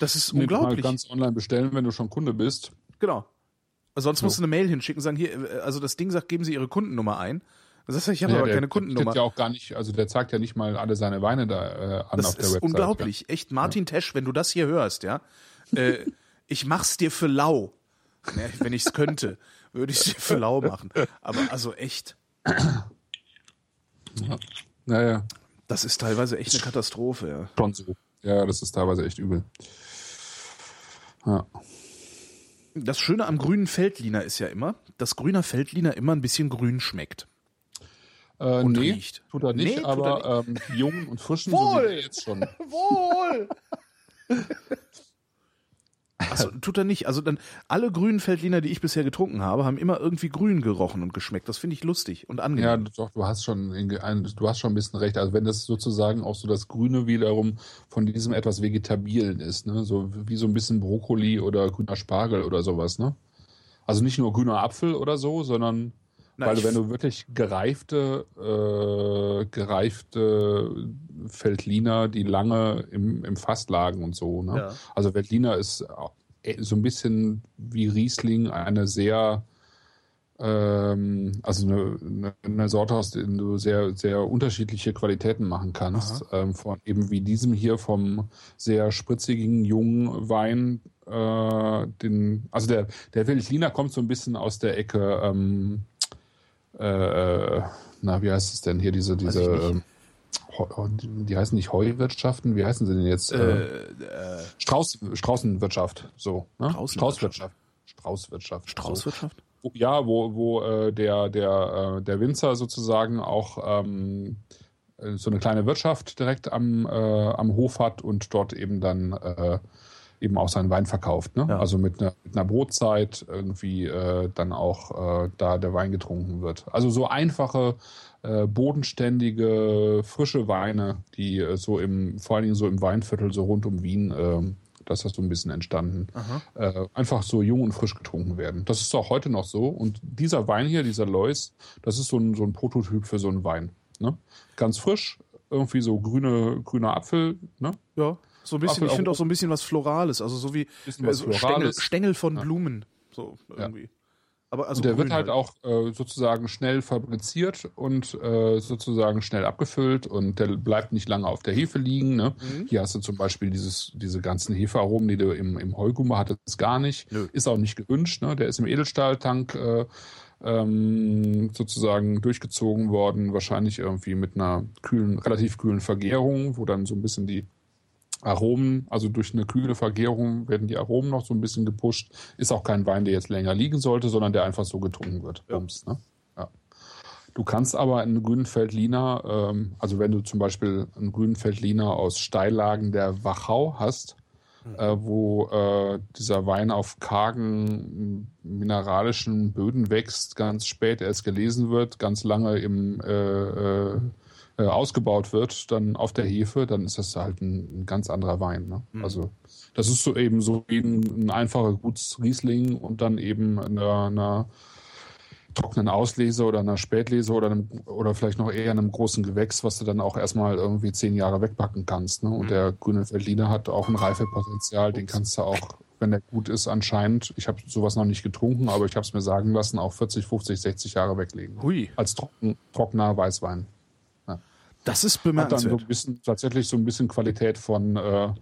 B: Das ist
C: Nee,
B: unglaublich.
C: ganz online bestellen, wenn du schon Kunde bist.
B: Genau. Also sonst musst du eine Mail hinschicken, sagen, hier, äh, also das Ding sagt, geben Sie Ihre Kundennummer ein. Das heißt, ich habe
C: Ja,
B: aber
C: der,
B: keine
C: der
B: Kundennummer.
C: bietet ja auch gar nicht, also der zeigt ja nicht mal alle seine Weine da äh, an
B: Das
C: auf der
B: ist
C: Website.
B: unglaublich. Echt, Martin Tesch, wenn du das hier hörst, ja, äh, ich mach's dir für lau. Ne, wenn ich's könnte, würde ich dir für lau machen. Aber also echt,
C: Ja. Naja,
B: das ist teilweise echt eine Katastrophe, ja.
C: schon so. Ja, das ist teilweise echt übel. Ja.
B: Das Schöne am grünen Feldliner ist ja immer, dass grüner Feldliner immer ein bisschen grün schmeckt.
C: Äh,
B: Und
C: nee,
B: riecht.
C: tut er nicht,
B: Nee,
C: aber Ähm, die jungen und frischen, so
B: Wohl.
C: wir jetzt schon.
B: Wohl! Also tut er nicht. Also dann alle grünen Feldliner, die ich bisher getrunken habe, haben immer irgendwie grün gerochen und geschmeckt. Das finde ich lustig und
C: Ja,
B: angenehm.
C: doch, du hast schon, in- ein- du hast schon ein bisschen recht. Also wenn das sozusagen auch so das Grüne wiederum von diesem etwas Vegetabilen ist, ne, so wie so ein bisschen Brokkoli oder grüner Spargel oder sowas, ne? Also nicht nur grüner Apfel oder so, sondern
B: Na,
C: weil wenn du wirklich gereifte, äh, gereifte Feldliner, die lange im, im Fass lagen und so, ne?
B: Ja.
C: Also Veltliner ist eh so ein bisschen wie Riesling eine sehr ähm, also eine, eine, eine Sorte, aus der du sehr, sehr unterschiedliche Qualitäten machen kannst. Ähm, von eben wie diesem hier vom sehr spritzigen jungen Wein, äh, den, also der, der Veltliner kommt so ein bisschen aus der Ecke, ähm, äh, na, wie heißt es denn hier, diese, diese, ähm, Heu- die heißen nicht Heuwirtschaften, wie heißen sie denn jetzt?
B: äh,
C: Strauß, Straußenwirtschaft, so. Ne? Straußwirtschaft. Straußwirtschaft.
B: Straußwirtschaft?
C: So. Ja, wo, wo äh, der, der, äh, der Winzer sozusagen auch ähm, äh, so eine kleine Wirtschaft direkt am, äh, am Hof hat und dort eben dann äh, eben auch seinen Wein verkauft. Ne?
B: Ja.
C: Also mit einer, mit einer Brotzeit irgendwie äh, dann auch äh, da der Wein getrunken wird. Also so einfache, äh, bodenständige, frische Weine, die äh, so im, vor allen Dingen so im Weinviertel, so rund um Wien, äh, das ist so ein bisschen entstanden, äh, einfach so jung und frisch getrunken werden. Das ist auch heute noch so. Und dieser Wein hier, dieser Lois, das ist so ein, so ein Prototyp für so einen Wein. Ne? Ganz frisch, irgendwie so grüne, grüner Apfel, ne?
B: Ja, so ein bisschen, ich finde
C: auch-
B: auch so ein bisschen was Florales, also so wie
C: Bisschen was
B: äh, so Stängel. Stängel von Blumen, so irgendwie. Aber also
C: und der wird halt auch äh, sozusagen schnell fabriziert und äh, sozusagen schnell abgefüllt und der bleibt nicht lange auf der Hefe liegen. Ne?
B: Mhm.
C: Hier hast du zum Beispiel dieses, diese ganzen Hefearomen, die du im, im Heugummer hattest, gar nicht.
B: Nö.
C: Ist auch nicht gewünscht. Ne? Der ist im Edelstahltank äh, ähm, sozusagen durchgezogen worden, wahrscheinlich irgendwie mit einer kühlen, relativ kühlen Vergärung, wo dann so ein bisschen die Aromen, also durch eine kühle Vergärung werden die Aromen noch so ein bisschen gepusht. Ist auch kein Wein, der jetzt länger liegen sollte, sondern der einfach so getrunken wird. Ja. Bums, ne? ja. Du kannst aber einen grünen Feldliner, ähm, also wenn du zum Beispiel einen grünen Feldliner aus Steillagen der Wachau hast, mhm. äh, wo äh, dieser Wein auf kargen mineralischen Böden wächst, ganz spät erst gelesen wird, ganz lange im äh, äh, äh, ausgebaut wird, dann auf der Hefe, dann ist das halt ein, ein ganz anderer Wein. Ne? Mhm. Also das ist so eben so wie ein, ein einfacher Gutsriesling und dann eben einer, einer trockenen Auslese oder einer Spätlese oder, einem, oder vielleicht noch eher einem großen Gewächs, was du dann auch erstmal irgendwie zehn Jahre wegbacken kannst. Ne? Und mhm. der grüne Veltliner hat auch ein Reifepotenzial, den kannst du auch, wenn der gut ist, anscheinend, ich habe sowas noch nicht getrunken, aber ich habe es mir sagen lassen, auch 40, 50, 60 Jahre weglegen.
B: Hui.
C: Als trocken, trockener Weißwein.
B: Das ist bemerkenswert.
C: Hat dann so ein bisschen, tatsächlich so ein bisschen Qualität von äh,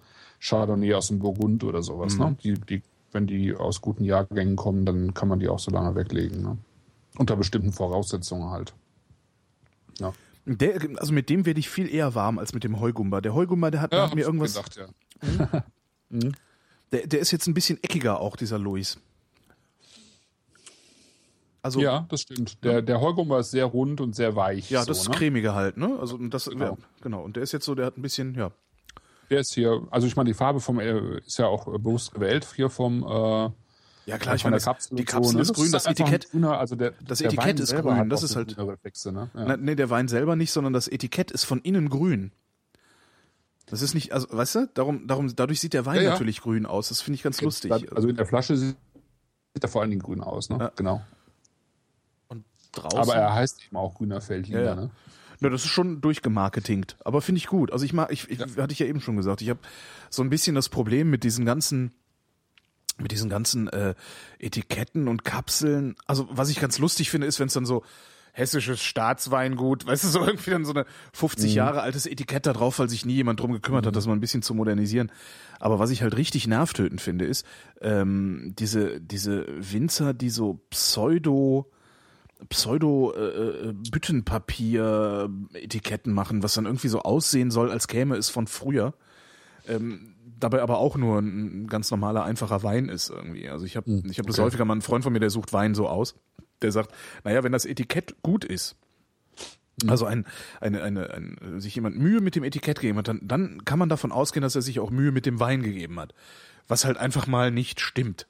C: Chardonnay aus dem Burgund oder sowas. Ne? Mhm. Ne? Die, die, wenn die aus guten Jahrgängen kommen, dann kann man die auch so lange weglegen. Ne? Unter bestimmten Voraussetzungen halt.
B: Ja. Der, also mit dem werde ich viel eher warm als mit dem Heugumba. Der Heugumba, der hat ja, mir irgendwas.
C: Gedacht, ja.
B: mhm. der, der ist jetzt ein bisschen eckiger auch, dieser Louis.
C: Also, ja, das stimmt. Der, der Heugummer ist sehr rund und sehr weich.
B: Ja, so, das ne? cremige halt, ne? Also das, genau. Ja, genau. Und der ist jetzt so, der hat ein bisschen, ja.
C: Der ist hier, also ich meine, die Farbe vom äh, ist ja auch bewusst gewählt hier vom äh,
B: ja klar, ich meine, Kapsel die Kapsel so, ne? ist grün, das, das Etikett,
C: grüner, also der,
B: das
C: der
B: Etikett ist grün, das ist halt,
C: Reflexe, ne?
B: Ja. Na, nee, der Wein selber nicht, sondern das Etikett ist von innen grün. Das ist nicht, also, weißt du, darum, darum, dadurch sieht der Wein ja, ja. natürlich grün aus. Das finde ich ganz lustig.
C: Also in der Flasche sieht er vor allen Dingen grün aus, ne? Genau
B: draußen.
C: Aber er heißt eben auch grüner Feldhüter, ja. ne?
B: Ja, das ist schon durchgemarketingt, aber finde ich gut. Also ich mag, ich, ich ja. hatte ich ja eben schon gesagt, ich habe so ein bisschen das Problem mit diesen ganzen mit diesen ganzen äh, Etiketten und Kapseln. Also was ich ganz lustig finde, ist, wenn es dann so hessisches Staatsweingut, weißt du, so irgendwie dann so eine 50 mhm. Jahre altes Etikett da drauf, weil sich nie jemand drum gekümmert mhm. hat, das mal ein bisschen zu modernisieren. Aber was ich halt richtig nervtötend finde, ist ähm, diese diese Winzer, die so Pseudo Pseudo-Büttenpapier-Etiketten äh, machen, was dann irgendwie so aussehen soll, als käme es von früher. Ähm, dabei aber auch nur ein ganz normaler, einfacher Wein ist irgendwie. Also ich habe hm, ich hab das häufiger mal, ein Freund von mir, der sucht Wein so aus. Der sagt, naja, wenn das Etikett gut ist, hm. also ein, eine, eine, ein, sich jemand Mühe mit dem Etikett gegeben hat, dann, dann kann man davon ausgehen, dass er sich auch Mühe mit dem Wein gegeben hat. Was halt einfach mal nicht stimmt.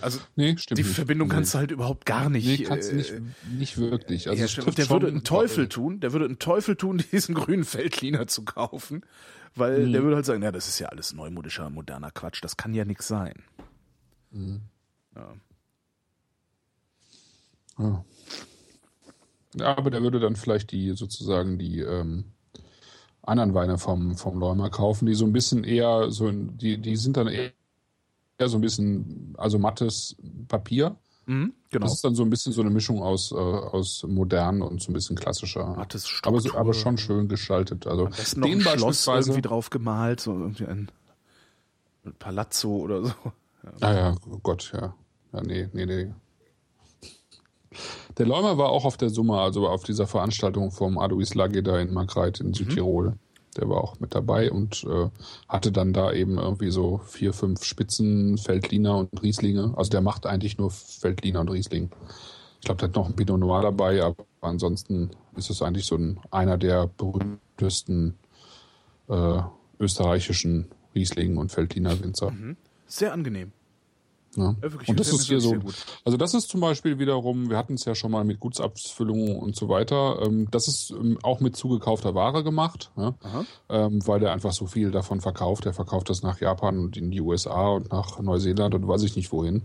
B: Also nee, die nicht. Verbindung kannst du halt überhaupt gar nicht.
C: Nee, kannst du nicht, äh, nicht wirklich. Also
B: ja, der würde einen Teufel tun, der würde einen Teufel tun, diesen grünen Feldliner zu kaufen, weil mhm. der würde halt sagen, ja, das ist ja alles neumodischer, moderner Quatsch, das kann ja nix sein. Mhm. Ja.
C: ja. Ja, aber der würde dann vielleicht die sozusagen die ähm, anderen Weine vom vom Leumer kaufen, die so ein bisschen eher so die die sind dann eher eher so ein bisschen, also mattes Papier.
B: Mhm, genau.
C: Das ist dann so ein bisschen so eine Mischung aus, äh, aus modern und so ein bisschen klassischer.
B: Mattes
C: aber, so, aber schon schön gestaltet. Also
B: den Schloss irgendwie drauf gemalt, so irgendwie ein Palazzo oder so.
C: Ja. Ah ja, oh Gott, ja. Ja, nee, nee, nee. Der Leumer war auch auf der Summe, also auf dieser Veranstaltung vom Adois Lage da in Margreit in mhm. Der war auch mit dabei und äh, hatte dann da eben irgendwie so vier, fünf Spitzen, Feldliner und Rieslinge. Also der macht eigentlich nur Feldliner und Riesling. Ich glaube, der hat noch ein Pinot Noir dabei, aber ansonsten ist es eigentlich so ein, einer der berühmtesten äh, österreichischen Riesling- und Feldliner Winzer. Mhm.
B: Sehr angenehm.
C: Ja. und das ist hier so. Also das ist zum Beispiel wiederum, wir hatten es ja schon mal mit Gutsabfüllungen und so weiter. Ähm, das ist ähm, auch mit zugekaufter Ware gemacht, ja? ähm, weil der einfach so viel davon verkauft. Er verkauft das nach Japan und in die USA und nach Neuseeland und weiß ich nicht wohin.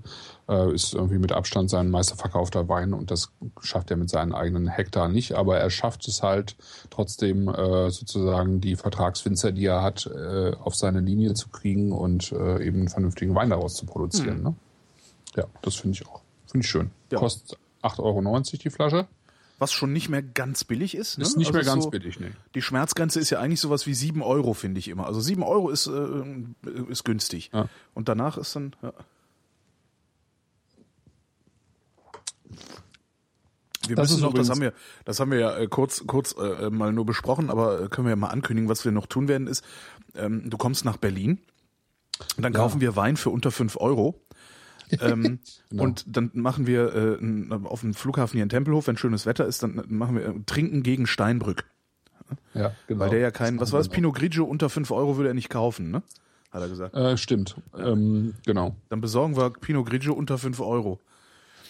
C: Äh, ist irgendwie mit Abstand sein meisterverkaufter Wein und das schafft er mit seinen eigenen Hektar nicht. Aber er schafft es halt trotzdem äh, sozusagen die Vertragswinzer, die er hat, äh, auf seine Linie zu kriegen und äh, eben einen vernünftigen Wein daraus zu produzieren. Mhm. Ne? Ja, das finde ich auch. Finde ich schön. Ja. Kostet 8,90 Euro die Flasche.
B: Was schon nicht mehr ganz billig ist.
C: Ne? Ist nicht also mehr ganz so, billig, ne.
B: Die Schmerzgrenze ist ja eigentlich sowas wie 7 Euro, finde ich immer. Also 7 Euro ist, äh, ist günstig. Ja. Und danach ist dann. Ja. Wir
C: Das
B: müssen
C: ist
B: noch, das haben wir, das haben wir ja äh, kurz, kurz äh, mal nur besprochen, aber äh, können wir ja mal ankündigen, was wir noch tun werden, ist, ähm, du kommst nach Berlin und dann kaufen wir Wein für unter fünf Euro. ähm,
C: Genau.
B: Und dann machen wir äh, auf dem Flughafen hier in Tempelhof, wenn schönes Wetter ist, dann machen wir äh, Trinken gegen Steinbrück.
C: Ja, genau.
B: Weil der ja keinen, was war das, Pinot Grigio unter fünf Euro würde er nicht kaufen, ne? Hat er gesagt.
C: Äh, stimmt. Ähm, genau.
B: Dann besorgen wir Pinot Grigio unter fünf Euro.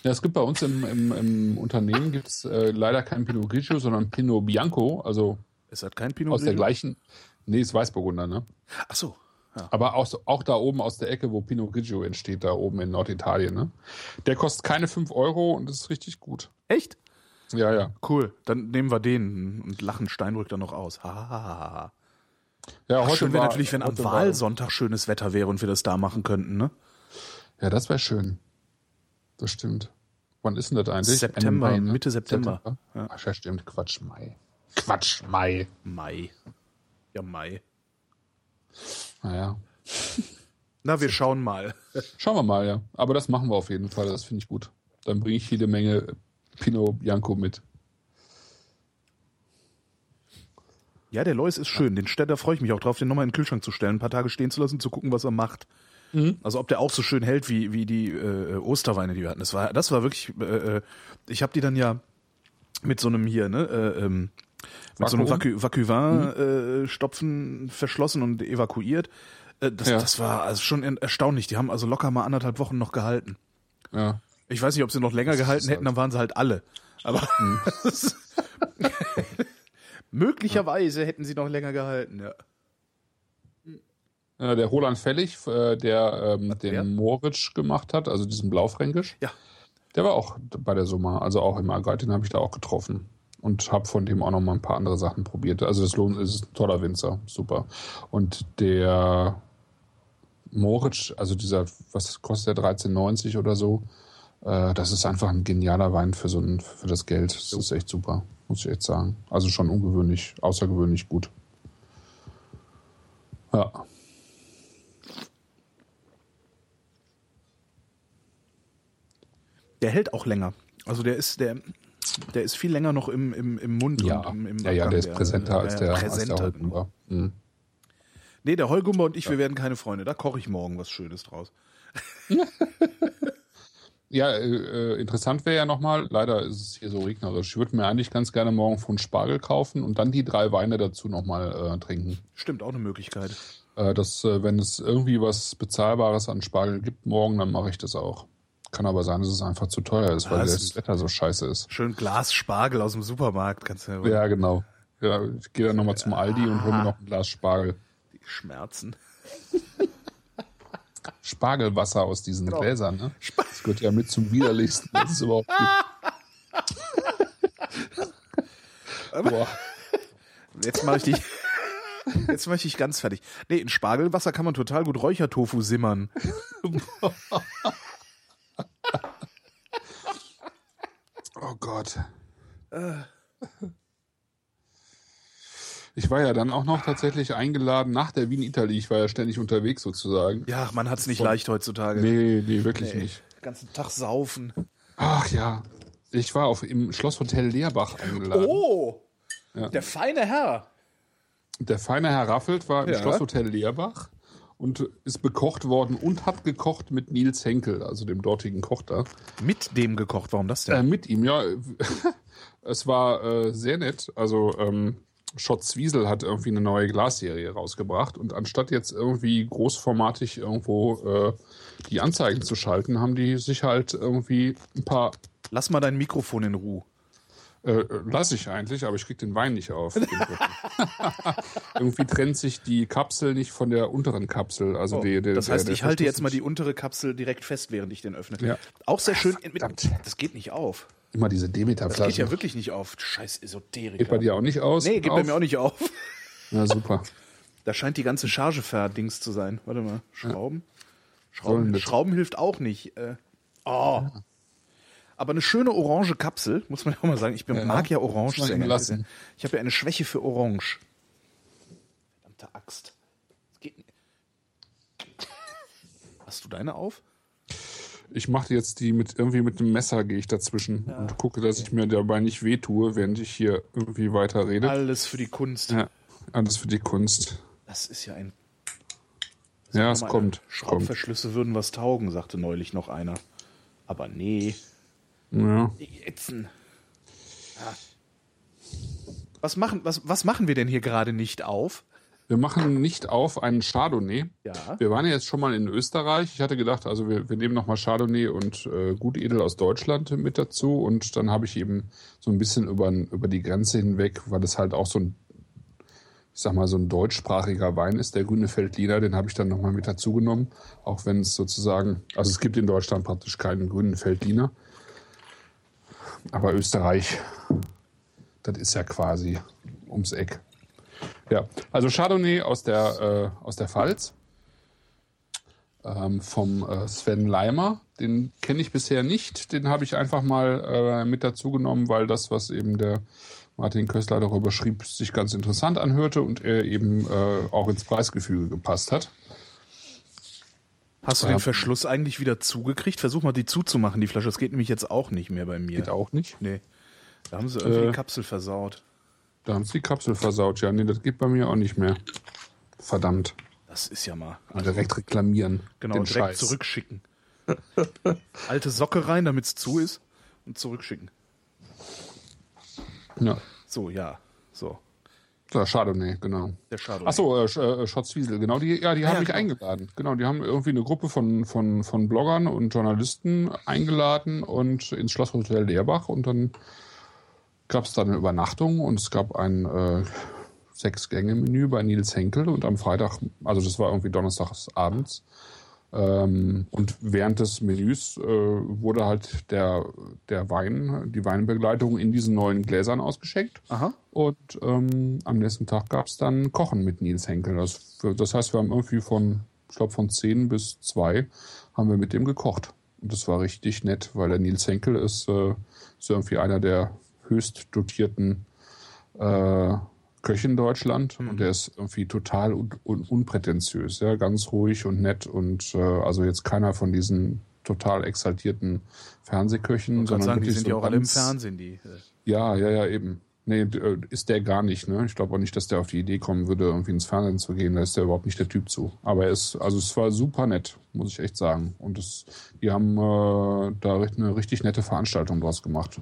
C: Ja, es gibt bei uns im, im, im Unternehmen gibt's äh, leider kein Pinot Grigio, sondern Pinot Bianco, also
B: Ist das kein Pinot
C: aus der gleichen. Nee, ist Weißburgunder, ne?
B: Ach so. Ja.
C: Aber auch, auch da oben aus der Ecke, wo Pinot Grigio entsteht, da oben in Norditalien, ne? Der kostet keine 5 Euro und ist richtig gut.
B: Echt?
C: Ja, ja.
B: Cool. Dann nehmen wir den und lachen Steinbrück dann noch aus. Ha, ha, ha, ha.
C: Ja,
B: Ach, schön wäre natürlich, wenn am
C: heute
B: Wahlsonntag schönes Wetter wäre und wir das da machen könnten, ne?
C: Ja, das wäre schön. Das stimmt. Wann ist denn das eigentlich?
B: September,
C: Mai, ne?
B: Mitte September.
C: Ja. Ach ja, stimmt. Quatsch, Mai. Quatsch, Mai.
B: Mai. Ja, Mai.
C: Naja.
B: Na, wir schauen mal.
C: Schauen wir mal, ja. Aber das machen wir auf jeden Fall. Das finde ich gut. Dann bringe ich jede Menge Pinot Bianco mit.
B: Ja, der Lois ist schön. Den Städter freue ich mich auch drauf, den nochmal in den Kühlschrank zu stellen, ein paar Tage stehen zu lassen, zu gucken, was er macht. Also ob der auch so schön hält wie, wie die äh, Osterweine, die wir hatten. Das war, das war wirklich, äh, äh, ich habe die dann ja mit so einem hier, ne, äh, ähm, mit so einem
C: Vakuum?
B: Vacu Vacuum-Stopfen verschlossen und evakuiert. Äh, das,
C: Ja.
B: das war also schon er- erstaunlich. Die haben also locker mal anderthalb Wochen noch gehalten.
C: Ja.
B: Ich weiß nicht, ob sie noch länger gehalten
C: ist
B: hätten, dann waren sie halt alle. Aber möglicherweise hätten sie noch länger gehalten, ja.
C: Äh, der Roland Fellig, äh, der ähm, den
B: wer?
C: Moritz gemacht hat, also diesen Blaufränkisch,
B: Ja.
C: der war auch bei der Summa, also auch im Agrat, den habe ich da auch getroffen. Und habe von dem auch noch mal ein paar andere Sachen probiert. Also das lohnt, es ist ein toller Winzer, super. Und der Moritz, also dieser, was kostet der 13,90 oder so, äh, das ist einfach ein genialer Wein für so ein, für das Geld. Das ist echt super, muss ich echt sagen. Also schon ungewöhnlich, außergewöhnlich gut. Ja.
B: Der hält auch länger. Also der ist, der, der ist viel länger noch im, im, im Mund
C: Ja,
B: und im, im
C: ja, ja, der ist präsenter als
B: ja,
C: der,
B: präsenter,
C: als der. Holtenbauer. Mhm.
B: Nee, der Heugummer und ich, wir werden keine Freunde. Da koche ich morgen was Schönes draus.
C: Ja, äh, äh, interessant wäre ja nochmal, leider ist es hier so regnerisch. Ich würde mir eigentlich ganz gerne morgen von Spargel kaufen und dann die drei Weine dazu nochmal äh, trinken.
B: Stimmt, auch eine Möglichkeit.
C: Äh, das, äh, wenn es irgendwie was Bezahlbares an Spargel gibt morgen, dann mache ich das auch. Kann aber sein, dass es einfach zu teuer ist, weil
B: Was?
C: das Wetter so scheiße ist.
B: Schön Glas Spargel aus dem Supermarkt. Kannst du
C: Ja, genau. Ja, ich gehe dann nochmal zum Aldi und hole mir noch ein Glas Spargel.
B: die Schmerzen.
C: Spargelwasser aus diesen
B: Genau.
C: Gläsern, ne? Das gehört ja mit zum widerlichsten. Das ist überhaupt nicht. Boah.
B: Jetzt mache ich dich. Jetzt mache ich dich ganz fertig. Nee, in Spargelwasser kann man total gut Räuchertofu simmern.
C: Oh Gott. Ich war ja dann auch noch tatsächlich eingeladen nach der Wien Italy. Ich war ja ständig unterwegs sozusagen.
B: Ja, man hat's nicht leicht heutzutage.
C: Nee, nee, wirklich
B: Nee.
C: nicht.
B: Den ganzen Tag saufen.
C: Ach ja. Ich war auf, im Schlosshotel Leerbach eingeladen.
B: Oh!
C: Ja.
B: Der feine Herr.
C: Der feine Herr Raffelt war im
B: Ja.
C: Schlosshotel Leerbach und ist bekocht worden und hat gekocht mit Nils Henkel, also dem dortigen Koch da.
B: Mit dem gekocht. Warum das denn?
C: Äh, mit ihm, ja. es war äh, sehr nett. Also ähm, Schott Zwiesel hat irgendwie eine neue Glasserie rausgebracht und anstatt jetzt irgendwie großformatig irgendwo äh, die Anzeigen zu schalten, haben die sich halt irgendwie ein paar
B: Lass mal dein Mikrofon in Ruhe.
C: äh, lass ich eigentlich, aber ich krieg den Wein nicht auf. irgendwie trennt sich die Kapsel nicht von der unteren Kapsel. Also
B: Oh,
C: die, die,
B: das heißt,
C: der,
B: ich halte jetzt mal die untere Kapsel direkt fest, während ich den öffne.
C: Ja.
B: Auch sehr schön.
C: Verdammt.
B: das geht nicht auf.
C: immer diese
B: Das geht
C: Demeter-Flaschen.
B: ja wirklich nicht auf. Scheiß Esoterik.
C: Geht bei dir auch nicht aus?
B: Nee, geht
C: auf?
B: bei mir auch nicht auf.
C: Na super.
B: Da scheint die ganze Charge verdings zu sein. Warte mal. Schrauben?
C: Sollen
B: Schrauben, Schrauben hilft auch nicht. Äh, oh. Aber eine schöne orange Kapsel, muss man ja auch mal sagen. Ich bin,
C: Ja.
B: mag ja Orange sehr gerne. Ich habe ja eine Schwäche für Orange. Verdammte Axt. Das geht nicht. Hast du deine auf?
C: Ich mache jetzt die mit irgendwie mit dem Messer gehe ich dazwischen ja. und gucke, dass ich mir dabei nicht wehtue, während ich hier irgendwie weiter rede.
B: Alles für die Kunst.
C: Ja, alles für die Kunst.
B: Das ist ja ein.
C: Ja, es kommt.
B: Schraubverschlüsse kommt. würden was taugen, sagte neulich noch einer. Aber nee.
C: Ja.
B: Jetzt. Ja. Was machen, was, was machen wir denn hier gerade nicht auf?
C: Wir machen nicht auf einen Chardonnay.
B: Ja.
C: Wir waren ja jetzt schon mal in Österreich. Ich hatte gedacht, also wir, wir nehmen nochmal Chardonnay und äh, Gutedel aus Deutschland mit dazu. Und dann habe ich eben so ein bisschen über, über die Grenze hinweg, weil das halt auch so ein, ich sag mal, so ein deutschsprachiger Wein ist, der grüne Feldliner, den habe ich dann nochmal mit dazu genommen. Auch wenn es sozusagen, also es gibt in Deutschland praktisch keinen grünen Feldliner. Aber Österreich, das ist ja quasi ums Eck. Ja, also Chardonnay aus der, äh, aus der Pfalz ähm, vom äh, Sven Leimer. Den kenne ich bisher nicht. Den habe ich einfach mal äh, mit dazu genommen, weil das, was eben der Martin Köstler darüber schrieb, sich ganz interessant anhörte und er eben äh, auch ins Preisgefüge gepasst hat.
B: Hast du den Verschluss eigentlich wieder zugekriegt? Versuch mal die zuzumachen, die Flasche. Das geht nämlich jetzt auch nicht mehr bei mir.
C: Geht auch nicht?
B: Nee. Da haben sie irgendwie äh, die Kapsel versaut.
C: Da haben sie die Kapsel versaut. Ja, nee, das geht bei mir auch nicht mehr. Verdammt.
B: Das ist ja mal.
C: Also direkt reklamieren.
B: Genau, direkt Scheiß. zurückschicken. Alte Socke rein, damit es zu ist und zurückschicken.
C: Ja.
B: So, ja. So.
C: Der Chardonnay, genau.
B: Der Chardonnay.
C: Achso, äh, äh, Schotzwiesel, genau. Die, ja, die haben ja, mich genau. eingeladen. Genau, die haben irgendwie eine Gruppe von, von, von Bloggern und Journalisten eingeladen und ins Schlosshotel Leerbach und dann gab es dann eine Übernachtung und es gab ein äh, Sechs-Gänge-Menü bei Nils Henkel und am Freitag, also das war irgendwie donnerstags abends, ähm, und während des Menüs äh, wurde halt der, der Wein, die Weinbegleitung in diesen neuen Gläsern ausgeschenkt.
B: Aha.
C: Und ähm, am nächsten Tag gab es dann Kochen mit Nils Henkel. Das, das heißt, wir haben irgendwie von, ich glaube, von zehn bis zwei haben wir mit dem gekocht. Und das war richtig nett, weil der Nils Henkel ist, äh, ist irgendwie einer der höchst dotierten äh, Köch in Deutschland mhm. und der ist irgendwie total un un unprätentiös, ja, ganz ruhig und nett und äh, also jetzt keiner von diesen total exaltierten Fernsehköchen,
B: sondern sagen, die sind so ja auch alle im Fernsehen, die. Äh.
C: Ja, ja, ja, eben. Nee, äh, ist der gar nicht, ne? Ich glaube auch nicht, dass der auf die Idee kommen würde, irgendwie ins Fernsehen zu gehen. Da ist der überhaupt nicht der Typ zu. Aber er ist, also es war super nett, muss ich echt sagen. Und es, die haben äh, da eine richtig nette Veranstaltung draus gemacht.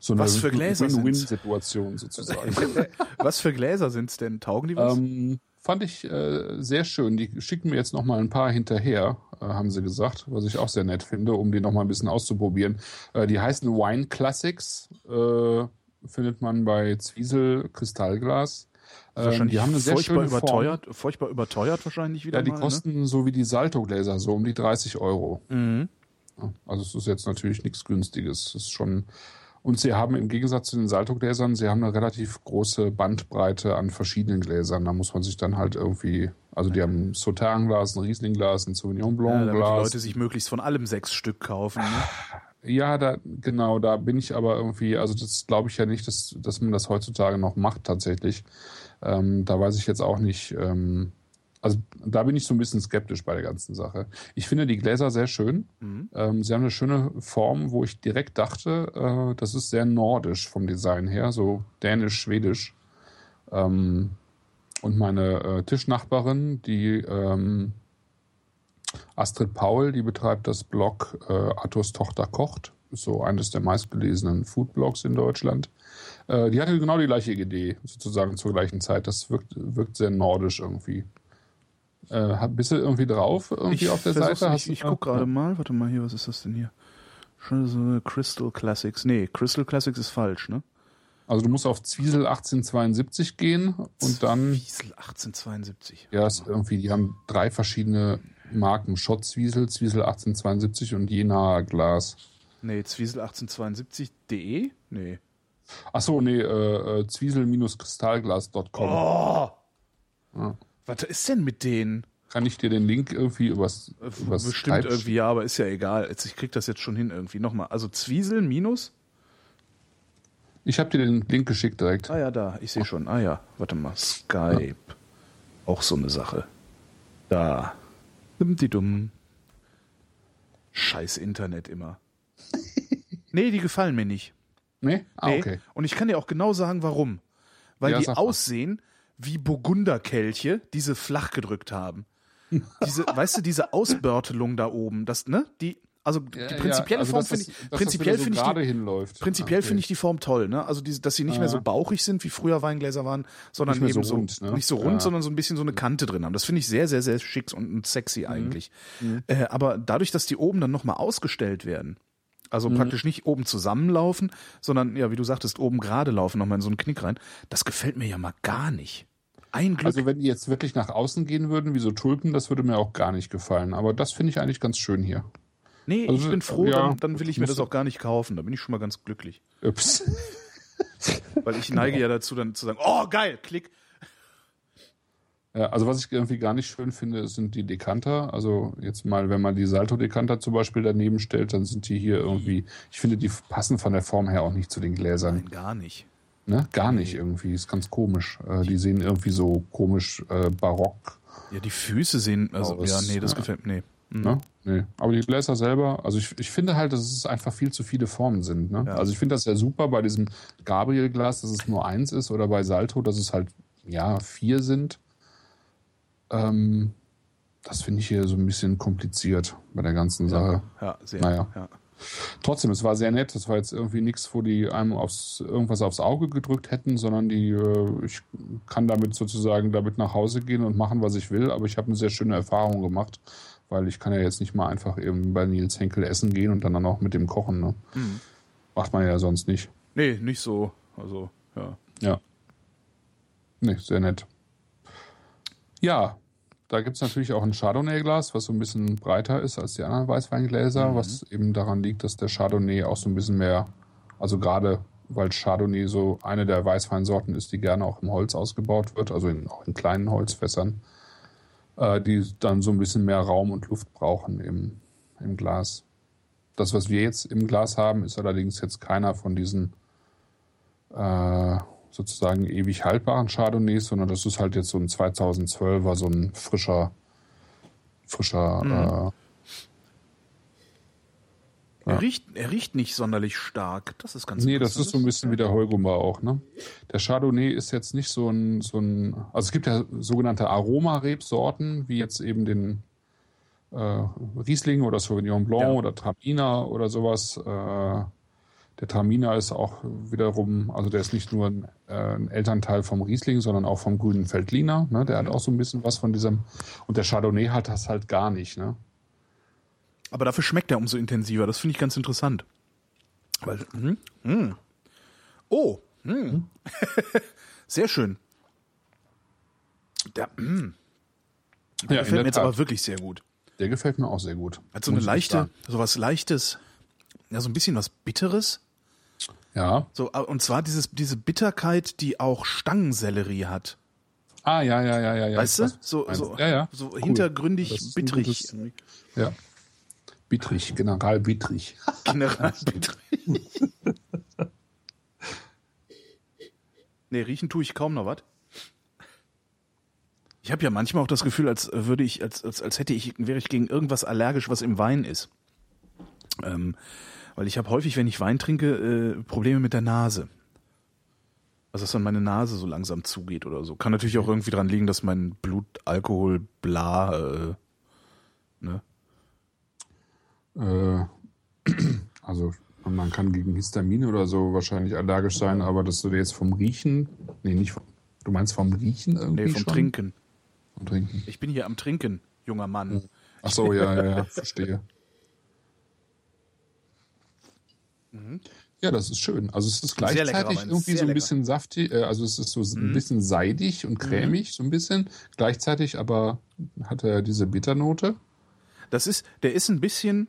B: So eine Was für Gläser
C: Win-Win-Situation sozusagen.
B: was für Gläser sind es denn? Taugen die was?
C: Ähm, fand ich äh, sehr schön. Die schicken mir jetzt noch mal ein paar hinterher, äh, haben sie gesagt, was ich auch sehr nett finde, um die noch mal ein bisschen auszuprobieren. Äh, die heißen Wine Classics, äh, findet man bei Zwiesel Kristallglas.
B: Ähm, wahrscheinlich die haben eine sehr furchtbar schöne überteuert, Form. furchtbar überteuert wahrscheinlich wieder.
C: Ja, die
B: mal,
C: ne? kosten
B: ne?
C: so wie die Salto-Gläser, so um die 30 Euro.
B: Mhm.
C: Also es ist jetzt natürlich nichts Günstiges. Es ist schon und sie haben im Gegensatz zu den Salto-Gläsern, sie haben eine relativ große Bandbreite an verschiedenen Gläsern. Da muss man sich dann halt irgendwie, also die haben ein Sauternglas, ein Rieslingglas, ein Sauvignon Blanc
B: ja, Glas. Die Leute sich möglichst von allem sechs Stück kaufen. Ne?
C: Ja, da, genau, da bin ich aber irgendwie, also das glaube ich ja nicht, dass, dass man das heutzutage noch macht tatsächlich. Ähm, da weiß ich jetzt auch nicht, ähm, also da bin ich so ein bisschen skeptisch bei der ganzen Sache. Ich finde die Gläser sehr schön. Mhm. Ähm, sie haben eine schöne Form, wo ich direkt dachte, äh, das ist sehr nordisch vom Design her, so dänisch-schwedisch. Ähm, und meine äh, Tischnachbarin, die ähm, Astrid Paul, die betreibt das Blog äh, Arthurs Tochter kocht, so eines der meistgelesenen Foodblogs in Deutschland. Äh, die hatte genau die gleiche Idee, sozusagen zur gleichen Zeit. Das wirkt, wirkt sehr nordisch irgendwie. Äh, bist du irgendwie drauf, irgendwie
B: ich
C: auf der Seite?
B: Ich, ich guck gerade mal, warte mal hier, was ist das denn hier? Schon so Crystal Classics. Nee, Crystal Classics ist falsch, ne?
C: Also du musst auf Zwiesel 1872 gehen und dann.
B: Zwiesel 1872.
C: Ja, ist irgendwie, die haben drei verschiedene Marken. Schott Zwiesel, Zwiesel 1872 und Jena Glas.
B: Nee, Zwiesel1872.de? Nee.
C: Achso, nee, äh, äh Zwiesel-kristallglas.com.
B: Oh! Ja. Was ist denn mit denen?
C: Kann ich dir den Link irgendwie übers,
B: übers Bestimmt Skype irgendwie, ja, aber ist ja egal. Ich krieg das jetzt schon hin irgendwie. Nochmal. Also Zwiesel minus?
C: Ich habe dir den Link geschickt direkt.
B: Ah ja, da. Ich sehe schon. Ah ja, warte mal. Skype. Ja. Auch so eine Sache. Da. Die dumm. Scheiß Internet immer. nee, die gefallen mir nicht.
C: Nee? Ah,
B: Nee.
C: okay.
B: Und ich kann dir auch genau sagen, warum. Weil
C: Ja,
B: die aussehen wie Burgunderkelche, die sie flach gedrückt haben. Diese, weißt du, diese Ausbörtelung da oben, das, ne? Die, also die
C: Ja,
B: prinzipielle
C: ja, also,
B: Form finde ich, prinzipiell
C: so
B: finde ich die,
C: hinläuft.
B: prinzipiell
C: Okay.
B: finde ich die Form toll, ne? Also diese, dass sie nicht mehr so bauchig sind, wie früher Weingläser waren, sondern
C: Nicht
B: eben
C: so
B: so,
C: rund, ne?
B: nicht so rund,
C: Ja.
B: sondern so ein bisschen so eine Kante drin haben. Das finde ich sehr, sehr, sehr schick und, sexy
C: Mhm.
B: eigentlich. Äh, aber dadurch, dass die oben dann nochmal ausgestellt werden, also
C: Mhm.
B: praktisch nicht oben zusammenlaufen, sondern ja, wie du sagtest, oben gerade laufen, nochmal in so einen Knick rein, das gefällt mir ja mal gar nicht. Ein Glück.
C: Also wenn die jetzt wirklich nach außen gehen würden, wie so Tulpen, das würde mir auch gar nicht gefallen. Aber das finde ich eigentlich ganz schön hier.
B: nee,
C: also,
B: ich bin froh,
C: ja,
B: dann, dann will ich mir das auch gar nicht kaufen. Da bin ich schon mal ganz glücklich.
C: Ups.
B: Weil ich neige ja dazu, dann zu sagen, oh geil, klick.
C: Also was ich irgendwie gar nicht schön finde, sind die Dekanter. Also jetzt mal, wenn man die Salto-Dekanter zum Beispiel daneben stellt, dann sind die hier irgendwie, ich finde, die passen von der Form her auch nicht zu den Gläsern.
B: Nein, gar nicht.
C: Ne? Gar nicht irgendwie, ist ganz komisch. Äh, die sehen irgendwie so komisch äh, barock.
B: Ja, die Füße sehen, also
C: Aus,
B: ja, nee, das
C: ja.
B: gefällt mir, nee. Mhm.
C: Ne? Nee. Aber die Gläser selber, also ich, ich finde halt, dass es einfach viel zu viele Formen sind. Ne?
B: Ja.
C: Also ich finde das ja super bei diesem Gabriel-Glas, dass es nur eins ist oder bei Salto, dass es halt ja vier sind. Ähm, das finde ich hier so ein bisschen kompliziert bei der ganzen Sache.
B: Ja, sehr.
C: Naja.
B: Ja.
C: Trotzdem, es war sehr nett. Es war jetzt irgendwie nichts, wo die einem aufs, irgendwas aufs Auge gedrückt hätten, sondern die, äh, ich kann damit sozusagen damit nach Hause gehen und machen, was ich will. Aber ich habe eine sehr schöne Erfahrung gemacht, weil ich kann ja jetzt nicht mal einfach eben bei Nils Henkel essen gehen und dann auch mit dem kochen. Ne?
B: Mhm.
C: Macht man ja sonst nicht.
B: Nee, nicht so. Also, ja.
C: Ja. Nee, sehr nett. Ja, da gibt's natürlich auch ein Chardonnay-Glas, was so ein bisschen breiter ist als die anderen Weißweingläser, was eben daran liegt, dass der Chardonnay auch so ein bisschen mehr, also gerade weil Chardonnay so eine der Weißweinsorten ist, die gerne auch im Holz ausgebaut wird, also in, auch in kleinen Holzfässern, äh, die dann so ein bisschen mehr Raum und Luft brauchen im, im Glas. Das, was wir jetzt im Glas haben, ist allerdings jetzt keiner von diesen äh, sozusagen ewig haltbaren Chardonnays, sondern das ist halt jetzt so ein 2012er, so ein frischer, frischer,
B: Er, riecht, er riecht nicht sonderlich stark. Das ist ganz
C: äh, nee, das ist so ein bisschen wie der Heugummer auch, ne? Der Chardonnay ist jetzt nicht so ein, so ein, also es gibt ja sogenannte Aromarebsorten, wie jetzt eben den äh, Riesling oder Sauvignon Blanc
B: Ja.
C: oder Traminer oder sowas. Äh, der Traminer ist auch wiederum, also der ist nicht nur ein, äh, ein Elternteil vom Riesling, sondern auch vom grünen Veltliner. Ne? Der hat auch so ein bisschen was von diesem. Und der Chardonnay hat das halt gar nicht. Ne?
B: Aber dafür schmeckt er umso intensiver. Das finde ich ganz interessant. Weil, hm, hm. Oh, hm. sehr schön. Der, hm. Der
C: Ja,
B: gefällt mir jetzt aber wirklich sehr gut.
C: Der gefällt mir auch sehr gut.
B: Hat so eine leichte, so was leichtes, ja, so ein bisschen was Bitteres.
C: Ja.
B: So, und zwar dieses, diese Bitterkeit, die auch Stangensellerie hat.
C: Ah, ja, ja, ja, ja. ja.
B: weißt du? So, so,
C: ja, ja.
B: so
C: Cool.
B: hintergründig, bittrig.
C: gutes- Ja. Bittrig, General Bittrig.
B: General bittrig. nee, riechen tue ich kaum noch was. Ich habe ja manchmal auch das Gefühl, als würde ich, als, als, als hätte ich, wäre ich gegen irgendwas allergisch, was im Wein ist. Ähm, weil ich habe häufig, wenn ich Wein trinke, äh, Probleme mit der Nase. Also dass dann meine Nase so langsam zugeht oder so. Kann natürlich auch irgendwie dran liegen, dass mein Blut Alkohol bla äh, ne?
C: Äh, also man kann gegen Histamin oder so wahrscheinlich allergisch sein, aber dass du dir jetzt vom Riechen, nee, nicht vom, du meinst vom Riechen irgendwie
B: Nee, vom
C: schon?
B: Trinken.
C: Vom Trinken.
B: Ich bin hier am Trinken, junger Mann.
C: Ach so, ja, ja, ja, verstehe. Ja, das ist schön. Also es ist gleichzeitig
B: Wein,
C: irgendwie so ein
B: lecker.
C: bisschen saftig, äh, also es ist so ein bisschen seidig und cremig, so ein bisschen. Gleichzeitig aber hat er diese Bitternote.
B: Das ist, der ist ein bisschen,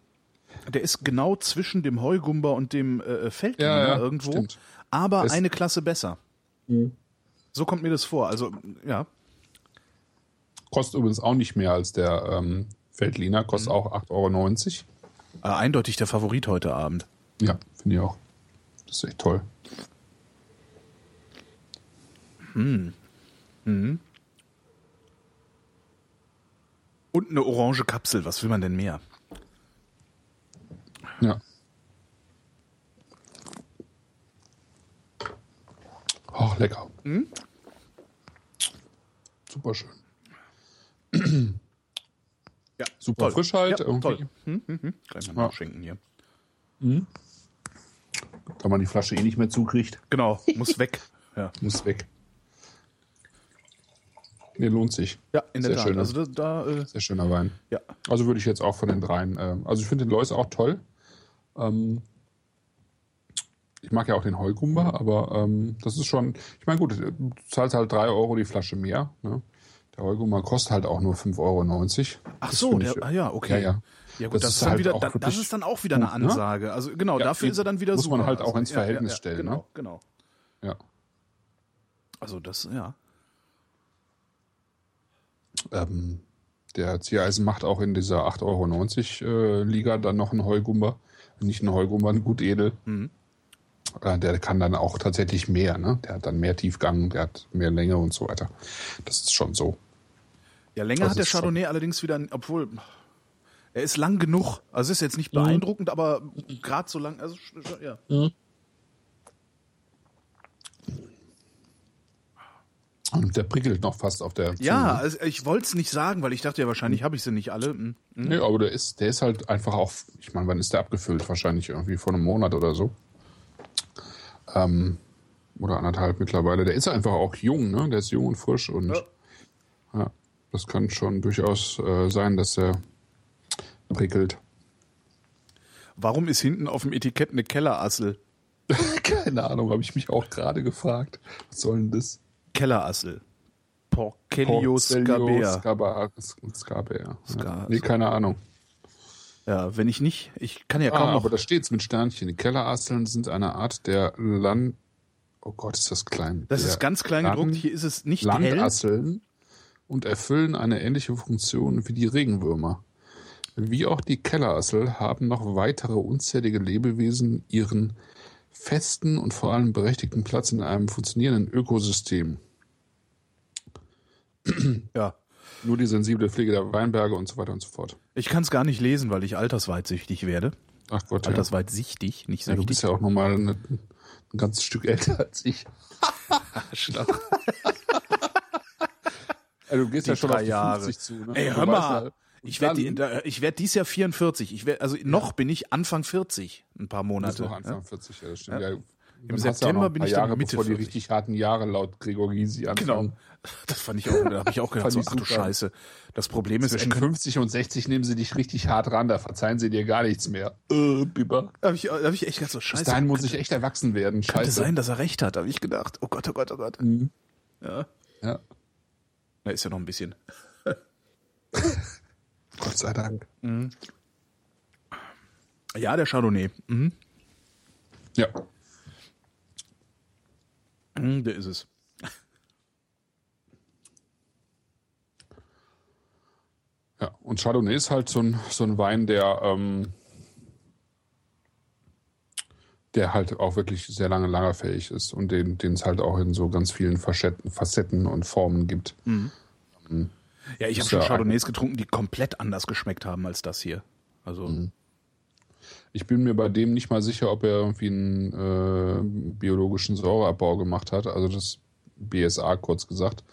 B: der ist genau zwischen dem Heugumber und dem äh, Feldliner
C: Ja, ja,
B: irgendwo,
C: stimmt.
B: aber
C: Es-
B: eine Klasse besser. So kommt mir das vor. Also, ja,
C: Kostet übrigens auch nicht mehr als der ähm, Feldliner, kostet auch 8,90 Euro.
B: äh, eindeutig der Favorit heute Abend.
C: Ja, finde ich auch. Das ist echt toll.
B: Und eine orange Kapsel, was will man denn mehr?
C: Ja. Ach, lecker. Super schön.
B: Ja,
C: Super
B: toll.
C: frisch halt
B: Ja,
C: irgendwie.
B: toll. Hm, hm, hm. Gleich mal
C: Ja.
B: nachschenken hier.
C: Da man die Flasche eh nicht mehr zukriegt,
B: Genau, muss weg. Ja,
C: muss weg. Nee, lohnt sich.
B: ja in der
C: Sehr
B: Tat.
C: schön?
B: Also da, da äh,
C: Sehr schöner Wein.
B: ja.
C: Also würde ich jetzt auch von den dreien. Äh, also ich finde den Lois auch toll. Ähm, ich mag ja auch den Heugumba, aber ähm, das ist schon. Ich meine, gut, du zahlst halt drei Euro die Flasche mehr. Ne? Der Heugumba kostet halt auch nur 5,90 Euro.
B: Ach
C: Das
B: so, der,
C: ich-
B: ah ja, okay.
C: Ja, ja.
B: Ja gut,
C: Das
B: das,
C: ist
B: dann
C: halt
B: wieder,
C: auch
B: da, das ist dann auch wieder eine
C: ne?
B: Ansage. Also genau,
C: Ja,
B: dafür ist er dann wieder
C: muss
B: super.
C: man halt auch ins Verhältnis stellen,
B: Genau,
C: ne?
B: genau.
C: Ja.
B: Also das, ja.
C: Ähm, der Ziereisen macht auch in dieser 8,90 Euro äh, Liga dann noch einen Heugumba. Nicht einen Heugumba, einen gut edel.
B: Mhm.
C: Äh, der kann dann auch tatsächlich mehr, ne? Der hat dann mehr Tiefgang, der hat mehr Länge und so weiter. Das ist schon so.
B: Ja, länger
C: Das
B: hat der
C: ist schon-
B: Chardonnay allerdings wieder, obwohl er ist lang genug. Also ist jetzt nicht
C: Mhm.
B: beeindruckend, aber gerade so lang, also ja.
C: Und der prickelt noch fast auf der Zunge.
B: Ja, also ich wollte es nicht sagen, weil ich dachte ja, wahrscheinlich habe ich sie nicht alle. Hm.
C: Nee, aber der ist, der ist halt einfach auch, ich meine, wann ist der abgefüllt? Wahrscheinlich irgendwie vor einem Monat oder so. Ähm, oder anderthalb mittlerweile. Der ist einfach auch jung, ne? Der ist jung und frisch und
B: Ja.
C: ja, das kann schon durchaus äh, sein, dass er prickelt.
B: Warum ist hinten auf dem Etikett eine Kellerassel?
C: Keine Ahnung, habe ich mich auch gerade gefragt. Was soll denn das?
B: Kellerassel. Porcelio scabea.
C: Scabea. Ja. Nee, keine Ahnung.
B: Ja, wenn ich nicht, ich kann ja kaum
C: Ah,
B: noch.
C: aber da steht's mit Sternchen. Die Kellerasseln sind eine Art der Land... Oh Gott, ist das klein.
B: Das
C: der
B: ist ganz klein
C: Land-
B: gedruckt. Hier ist es nicht hell.
C: Landasseln und erfüllen eine ähnliche Funktion wie die Regenwürmer. Wie auch die Kellerassel haben noch weitere unzählige Lebewesen ihren festen und vor allem berechtigten Platz in einem funktionierenden Ökosystem.
B: Ja.
C: Nur die sensible Pflege der Weinberge und so weiter und so fort.
B: Ich kann es gar nicht lesen, weil ich altersweitsichtig werde.
C: Ach Gott, ja.
B: Altersweitsichtig, nicht
C: ja. Du
B: süchtig.
C: bist ja auch nochmal ein, ein ganzes Stück älter als ich.
B: Schlag.
C: Also du gehst
B: Die drei Jahre.
C: zu. Ne?
B: Ey, hör mal. Ich werde ich werd dies Jahr 44. Ich werd, also noch bin ich Anfang 40. Ein paar Monate.
C: noch Anfang
B: ja?
C: 40, ja, das stimmt.
B: Ja.
C: Ja. Im
B: September bin ich dann
C: Jahre,
B: Mitte
C: bevor die
B: 40.
C: richtig harten Jahre laut Gregor Gysi anfangen.
B: Genau. Das fand ich auch, da habe ich auch gedacht, so, ach du. Scheiße. Das Problem ist,
C: Zwischen
B: könnte,
C: 50 und 60 nehmen sie dich richtig hart ran, da verzeihen sie dir gar nichts mehr. Äh, Bibber.
B: da habe ich, hab ich echt gedacht, so
C: Bis
B: Scheiße.
C: dahin muss
B: könnte,
C: ich echt erwachsen werden.
B: könnte
C: Scheiße.
B: sein, dass er recht hat, habe ich gedacht. Oh Gott, oh Gott, oh Gott.
C: Mhm.
B: Ja.
C: Ja,
B: Da ist ja noch ein bisschen.
C: Gott sei Dank.
B: Ja, der Chardonnay. Mhm.
C: Ja.
B: Mhm, der ist es.
C: Ja, und Chardonnay ist halt so ein, so ein Wein, der, ähm, der halt auch wirklich sehr lange lagerfähig ist und den den es halt auch in so ganz vielen Facetten, Facetten und Formen gibt.
B: Ja, ich habe schon Chardonnays getrunken, die komplett anders geschmeckt haben als das hier. Also,
C: Mhm. Ich bin mir bei dem nicht mal sicher, ob er irgendwie einen äh, biologischen Säureabbau gemacht hat. Also das BSA kurz gesagt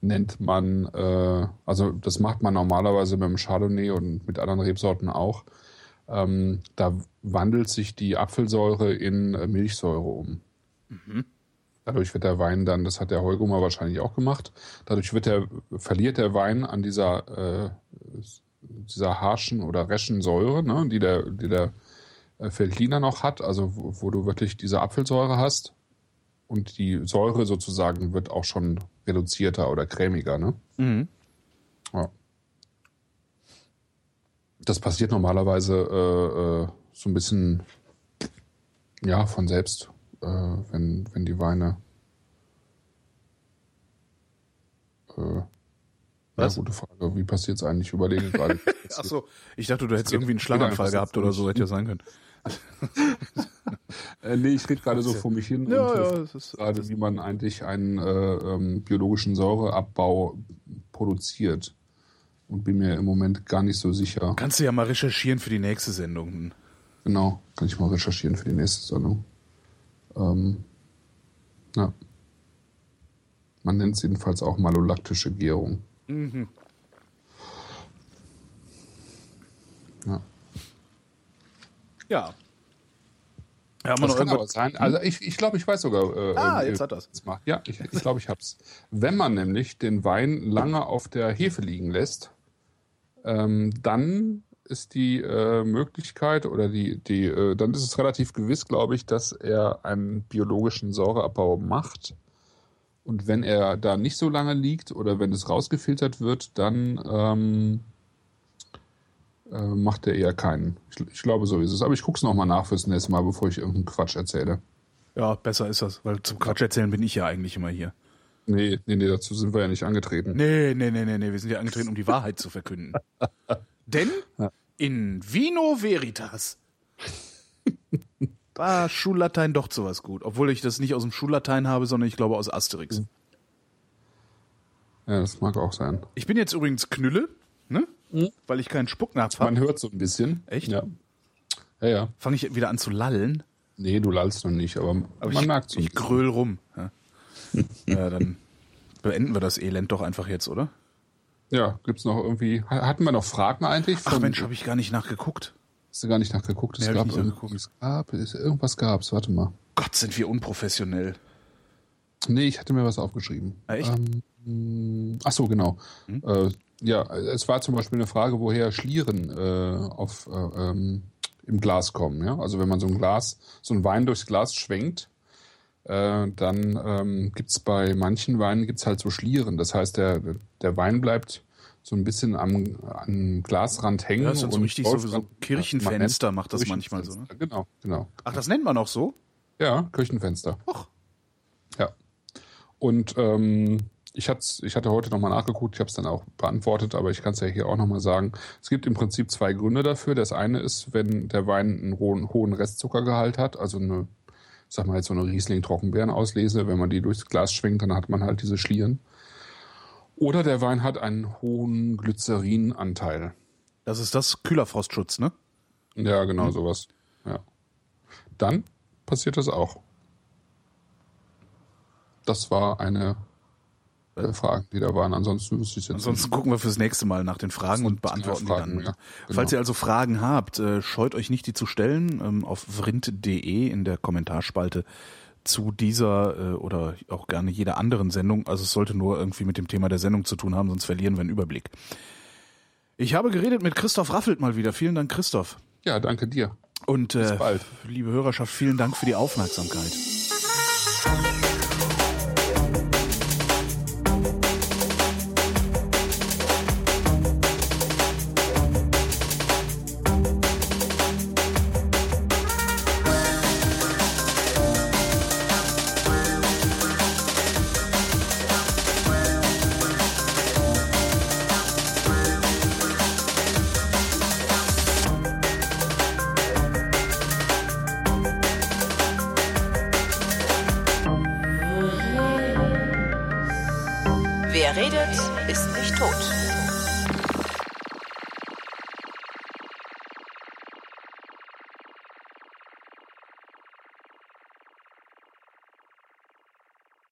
C: nennt man, äh, also das macht man normalerweise mit dem Chardonnay und mit anderen Rebsorten auch. Ähm, da wandelt sich die Apfelsäure in äh, Milchsäure um. Dadurch wird der Wein dann, das hat der Heugummer wahrscheinlich auch gemacht, dadurch wird der, verliert der Wein an dieser, äh, dieser harschen oder reschen Säure, ne, die der, die der äh, Veltliner noch hat, also wo, wo du wirklich diese Apfelsäure hast und die Säure sozusagen wird auch schon reduzierter oder cremiger, ne?
B: mhm.
C: Ja. Das passiert normalerweise äh, äh, so ein bisschen ja von selbst, äh, wenn, wenn die Weine äh,
B: Was?
C: Ja, gute Frage. Wie passiert es eigentlich? Ich überlege gerade.
B: Ach so, ich dachte, du hättest irgendwie einen Schlaganfall gehabt oder so, hätte ja sein können.
C: äh, nee, ich rede gerade so vor mich hin
B: Ja,
C: und
B: ja,
C: äh,
B: ist-
C: gerade, wie man eigentlich einen äh, ähm, biologischen Säureabbau produziert. Und bin mir im Moment gar nicht so sicher.
B: Kannst du ja mal recherchieren für die nächste Sendung.
C: genau. Kann ich mal recherchieren für die nächste Sendung. Ähm, ja. Man nennt es jedenfalls auch malolaktische Gärung. Mhm.
B: Ja. Ja.
C: Ja, das kann aber sein. Also ich, ich glaube, ich weiß sogar.
B: Äh, ah, jetzt hat das.
C: Ja, ich, ich glaube, ich hab's. Wenn man nämlich den Wein lange auf der Hefe liegen lässt, ähm, dann ist die äh, Möglichkeit oder die, die, äh, dann ist es relativ gewiss, glaube ich, dass er einen biologischen Säureabbau macht. Und wenn er da nicht so lange liegt oder wenn es rausgefiltert wird, dann ähm, äh, macht er eher keinen. Ich, ich, glaube, so ist es. Aber ich gucke es nochmal nach fürs nächste Mal, bevor ich irgendeinen Quatsch erzähle.
B: Ja, besser ist das, weil zum Quatsch erzählen bin ich ja eigentlich immer hier.
C: Nee, nee, nee, dazu sind wir ja nicht angetreten.
B: Nee, nee, nee, nee, nee, wir sind ja angetreten, um die Wahrheit zu verkünden. Denn in Vino Veritas war Schullatein doch sowas gut. Obwohl ich das nicht aus dem Schullatein habe, sondern ich glaube aus Asterix.
C: Ja, das mag auch sein.
B: Ich bin jetzt übrigens Knülle, ne? Mhm. Weil ich keinen Spucknapf habe.
C: Man hört so ein bisschen.
B: Echt?
C: Ja. Ja, ja.
B: Fange ich wieder an zu lallen?
C: Nee, du lallst noch nicht, aber, aber man
B: ich,
C: merkt so.
B: Ich gröl rum. Ja. ja, dann beenden wir das Elend doch einfach jetzt, oder?
C: Ja, gibt's noch irgendwie. Hatten wir noch Fragen eigentlich?
B: Ach Mensch, habe ich gar nicht nachgeguckt.
C: Hast du gar nicht nachgeguckt? Es, nee, gab, nicht nachgeguckt. es gab irgendwas gab's. Warte mal.
B: Gott, sind wir unprofessionell.
C: Nee, ich hatte mir was aufgeschrieben.
B: Ah, echt?
C: Ähm, ach so, genau. Hm? Äh, ja, es war zum Beispiel eine Frage, woher Schlieren äh, auf, äh, ähm, im Glas kommen. Ja? Also wenn man so ein Glas, so ein Wein durchs Glas schwenkt, äh, dann ähm, gibt bei manchen Weinen gibt's halt so Schlieren. Das heißt, der, der Wein bleibt so ein bisschen am, am Glasrand hängen. Ja,
B: das ist so richtig so, so Kirchenfenster macht das manchmal so. Ne?
C: Genau, genau.
B: Ach, das nennt man auch so?
C: Ja, Kirchenfenster.
B: Ach.
C: Ja. Und ähm, ich, ich hatte heute nochmal nachgeguckt, ich habe es dann auch beantwortet, aber ich kann es ja hier auch nochmal sagen. Es gibt im Prinzip zwei Gründe dafür. Das eine ist, wenn der Wein einen hohen, hohen Restzuckergehalt hat, also eine, sag mal jetzt so eine Riesling-Trockenbeeren-Auslese, wenn man die durchs Glas schwingt, dann hat man halt diese Schlieren. Oder der Wein hat einen hohen Glycerinanteil.
B: Das ist das Kühlerfrostschutz, ne?
C: Ja, genau, mhm. sowas. Ja. Dann passiert das auch. Das war eine äh, Fragen, die da waren. Ansonsten wüsste ich
B: jetzt Ansonsten nicht. gucken wir fürs nächste Mal nach den Fragen und beantworten Fragen, die dann. Ja, genau. Falls ihr also Fragen habt, äh, scheut euch nicht, die zu stellen. Ähm, auf vrind.de in der Kommentarspalte zu dieser äh, oder auch gerne jeder anderen Sendung. Also es sollte nur irgendwie mit dem Thema der Sendung zu tun haben, sonst verlieren wir einen Überblick. Ich habe geredet mit Christoph Raffelt mal wieder. Vielen Dank, Christoph.
C: Ja, danke dir.
B: Und äh, liebe Hörerschaft, vielen Dank für die Aufmerksamkeit.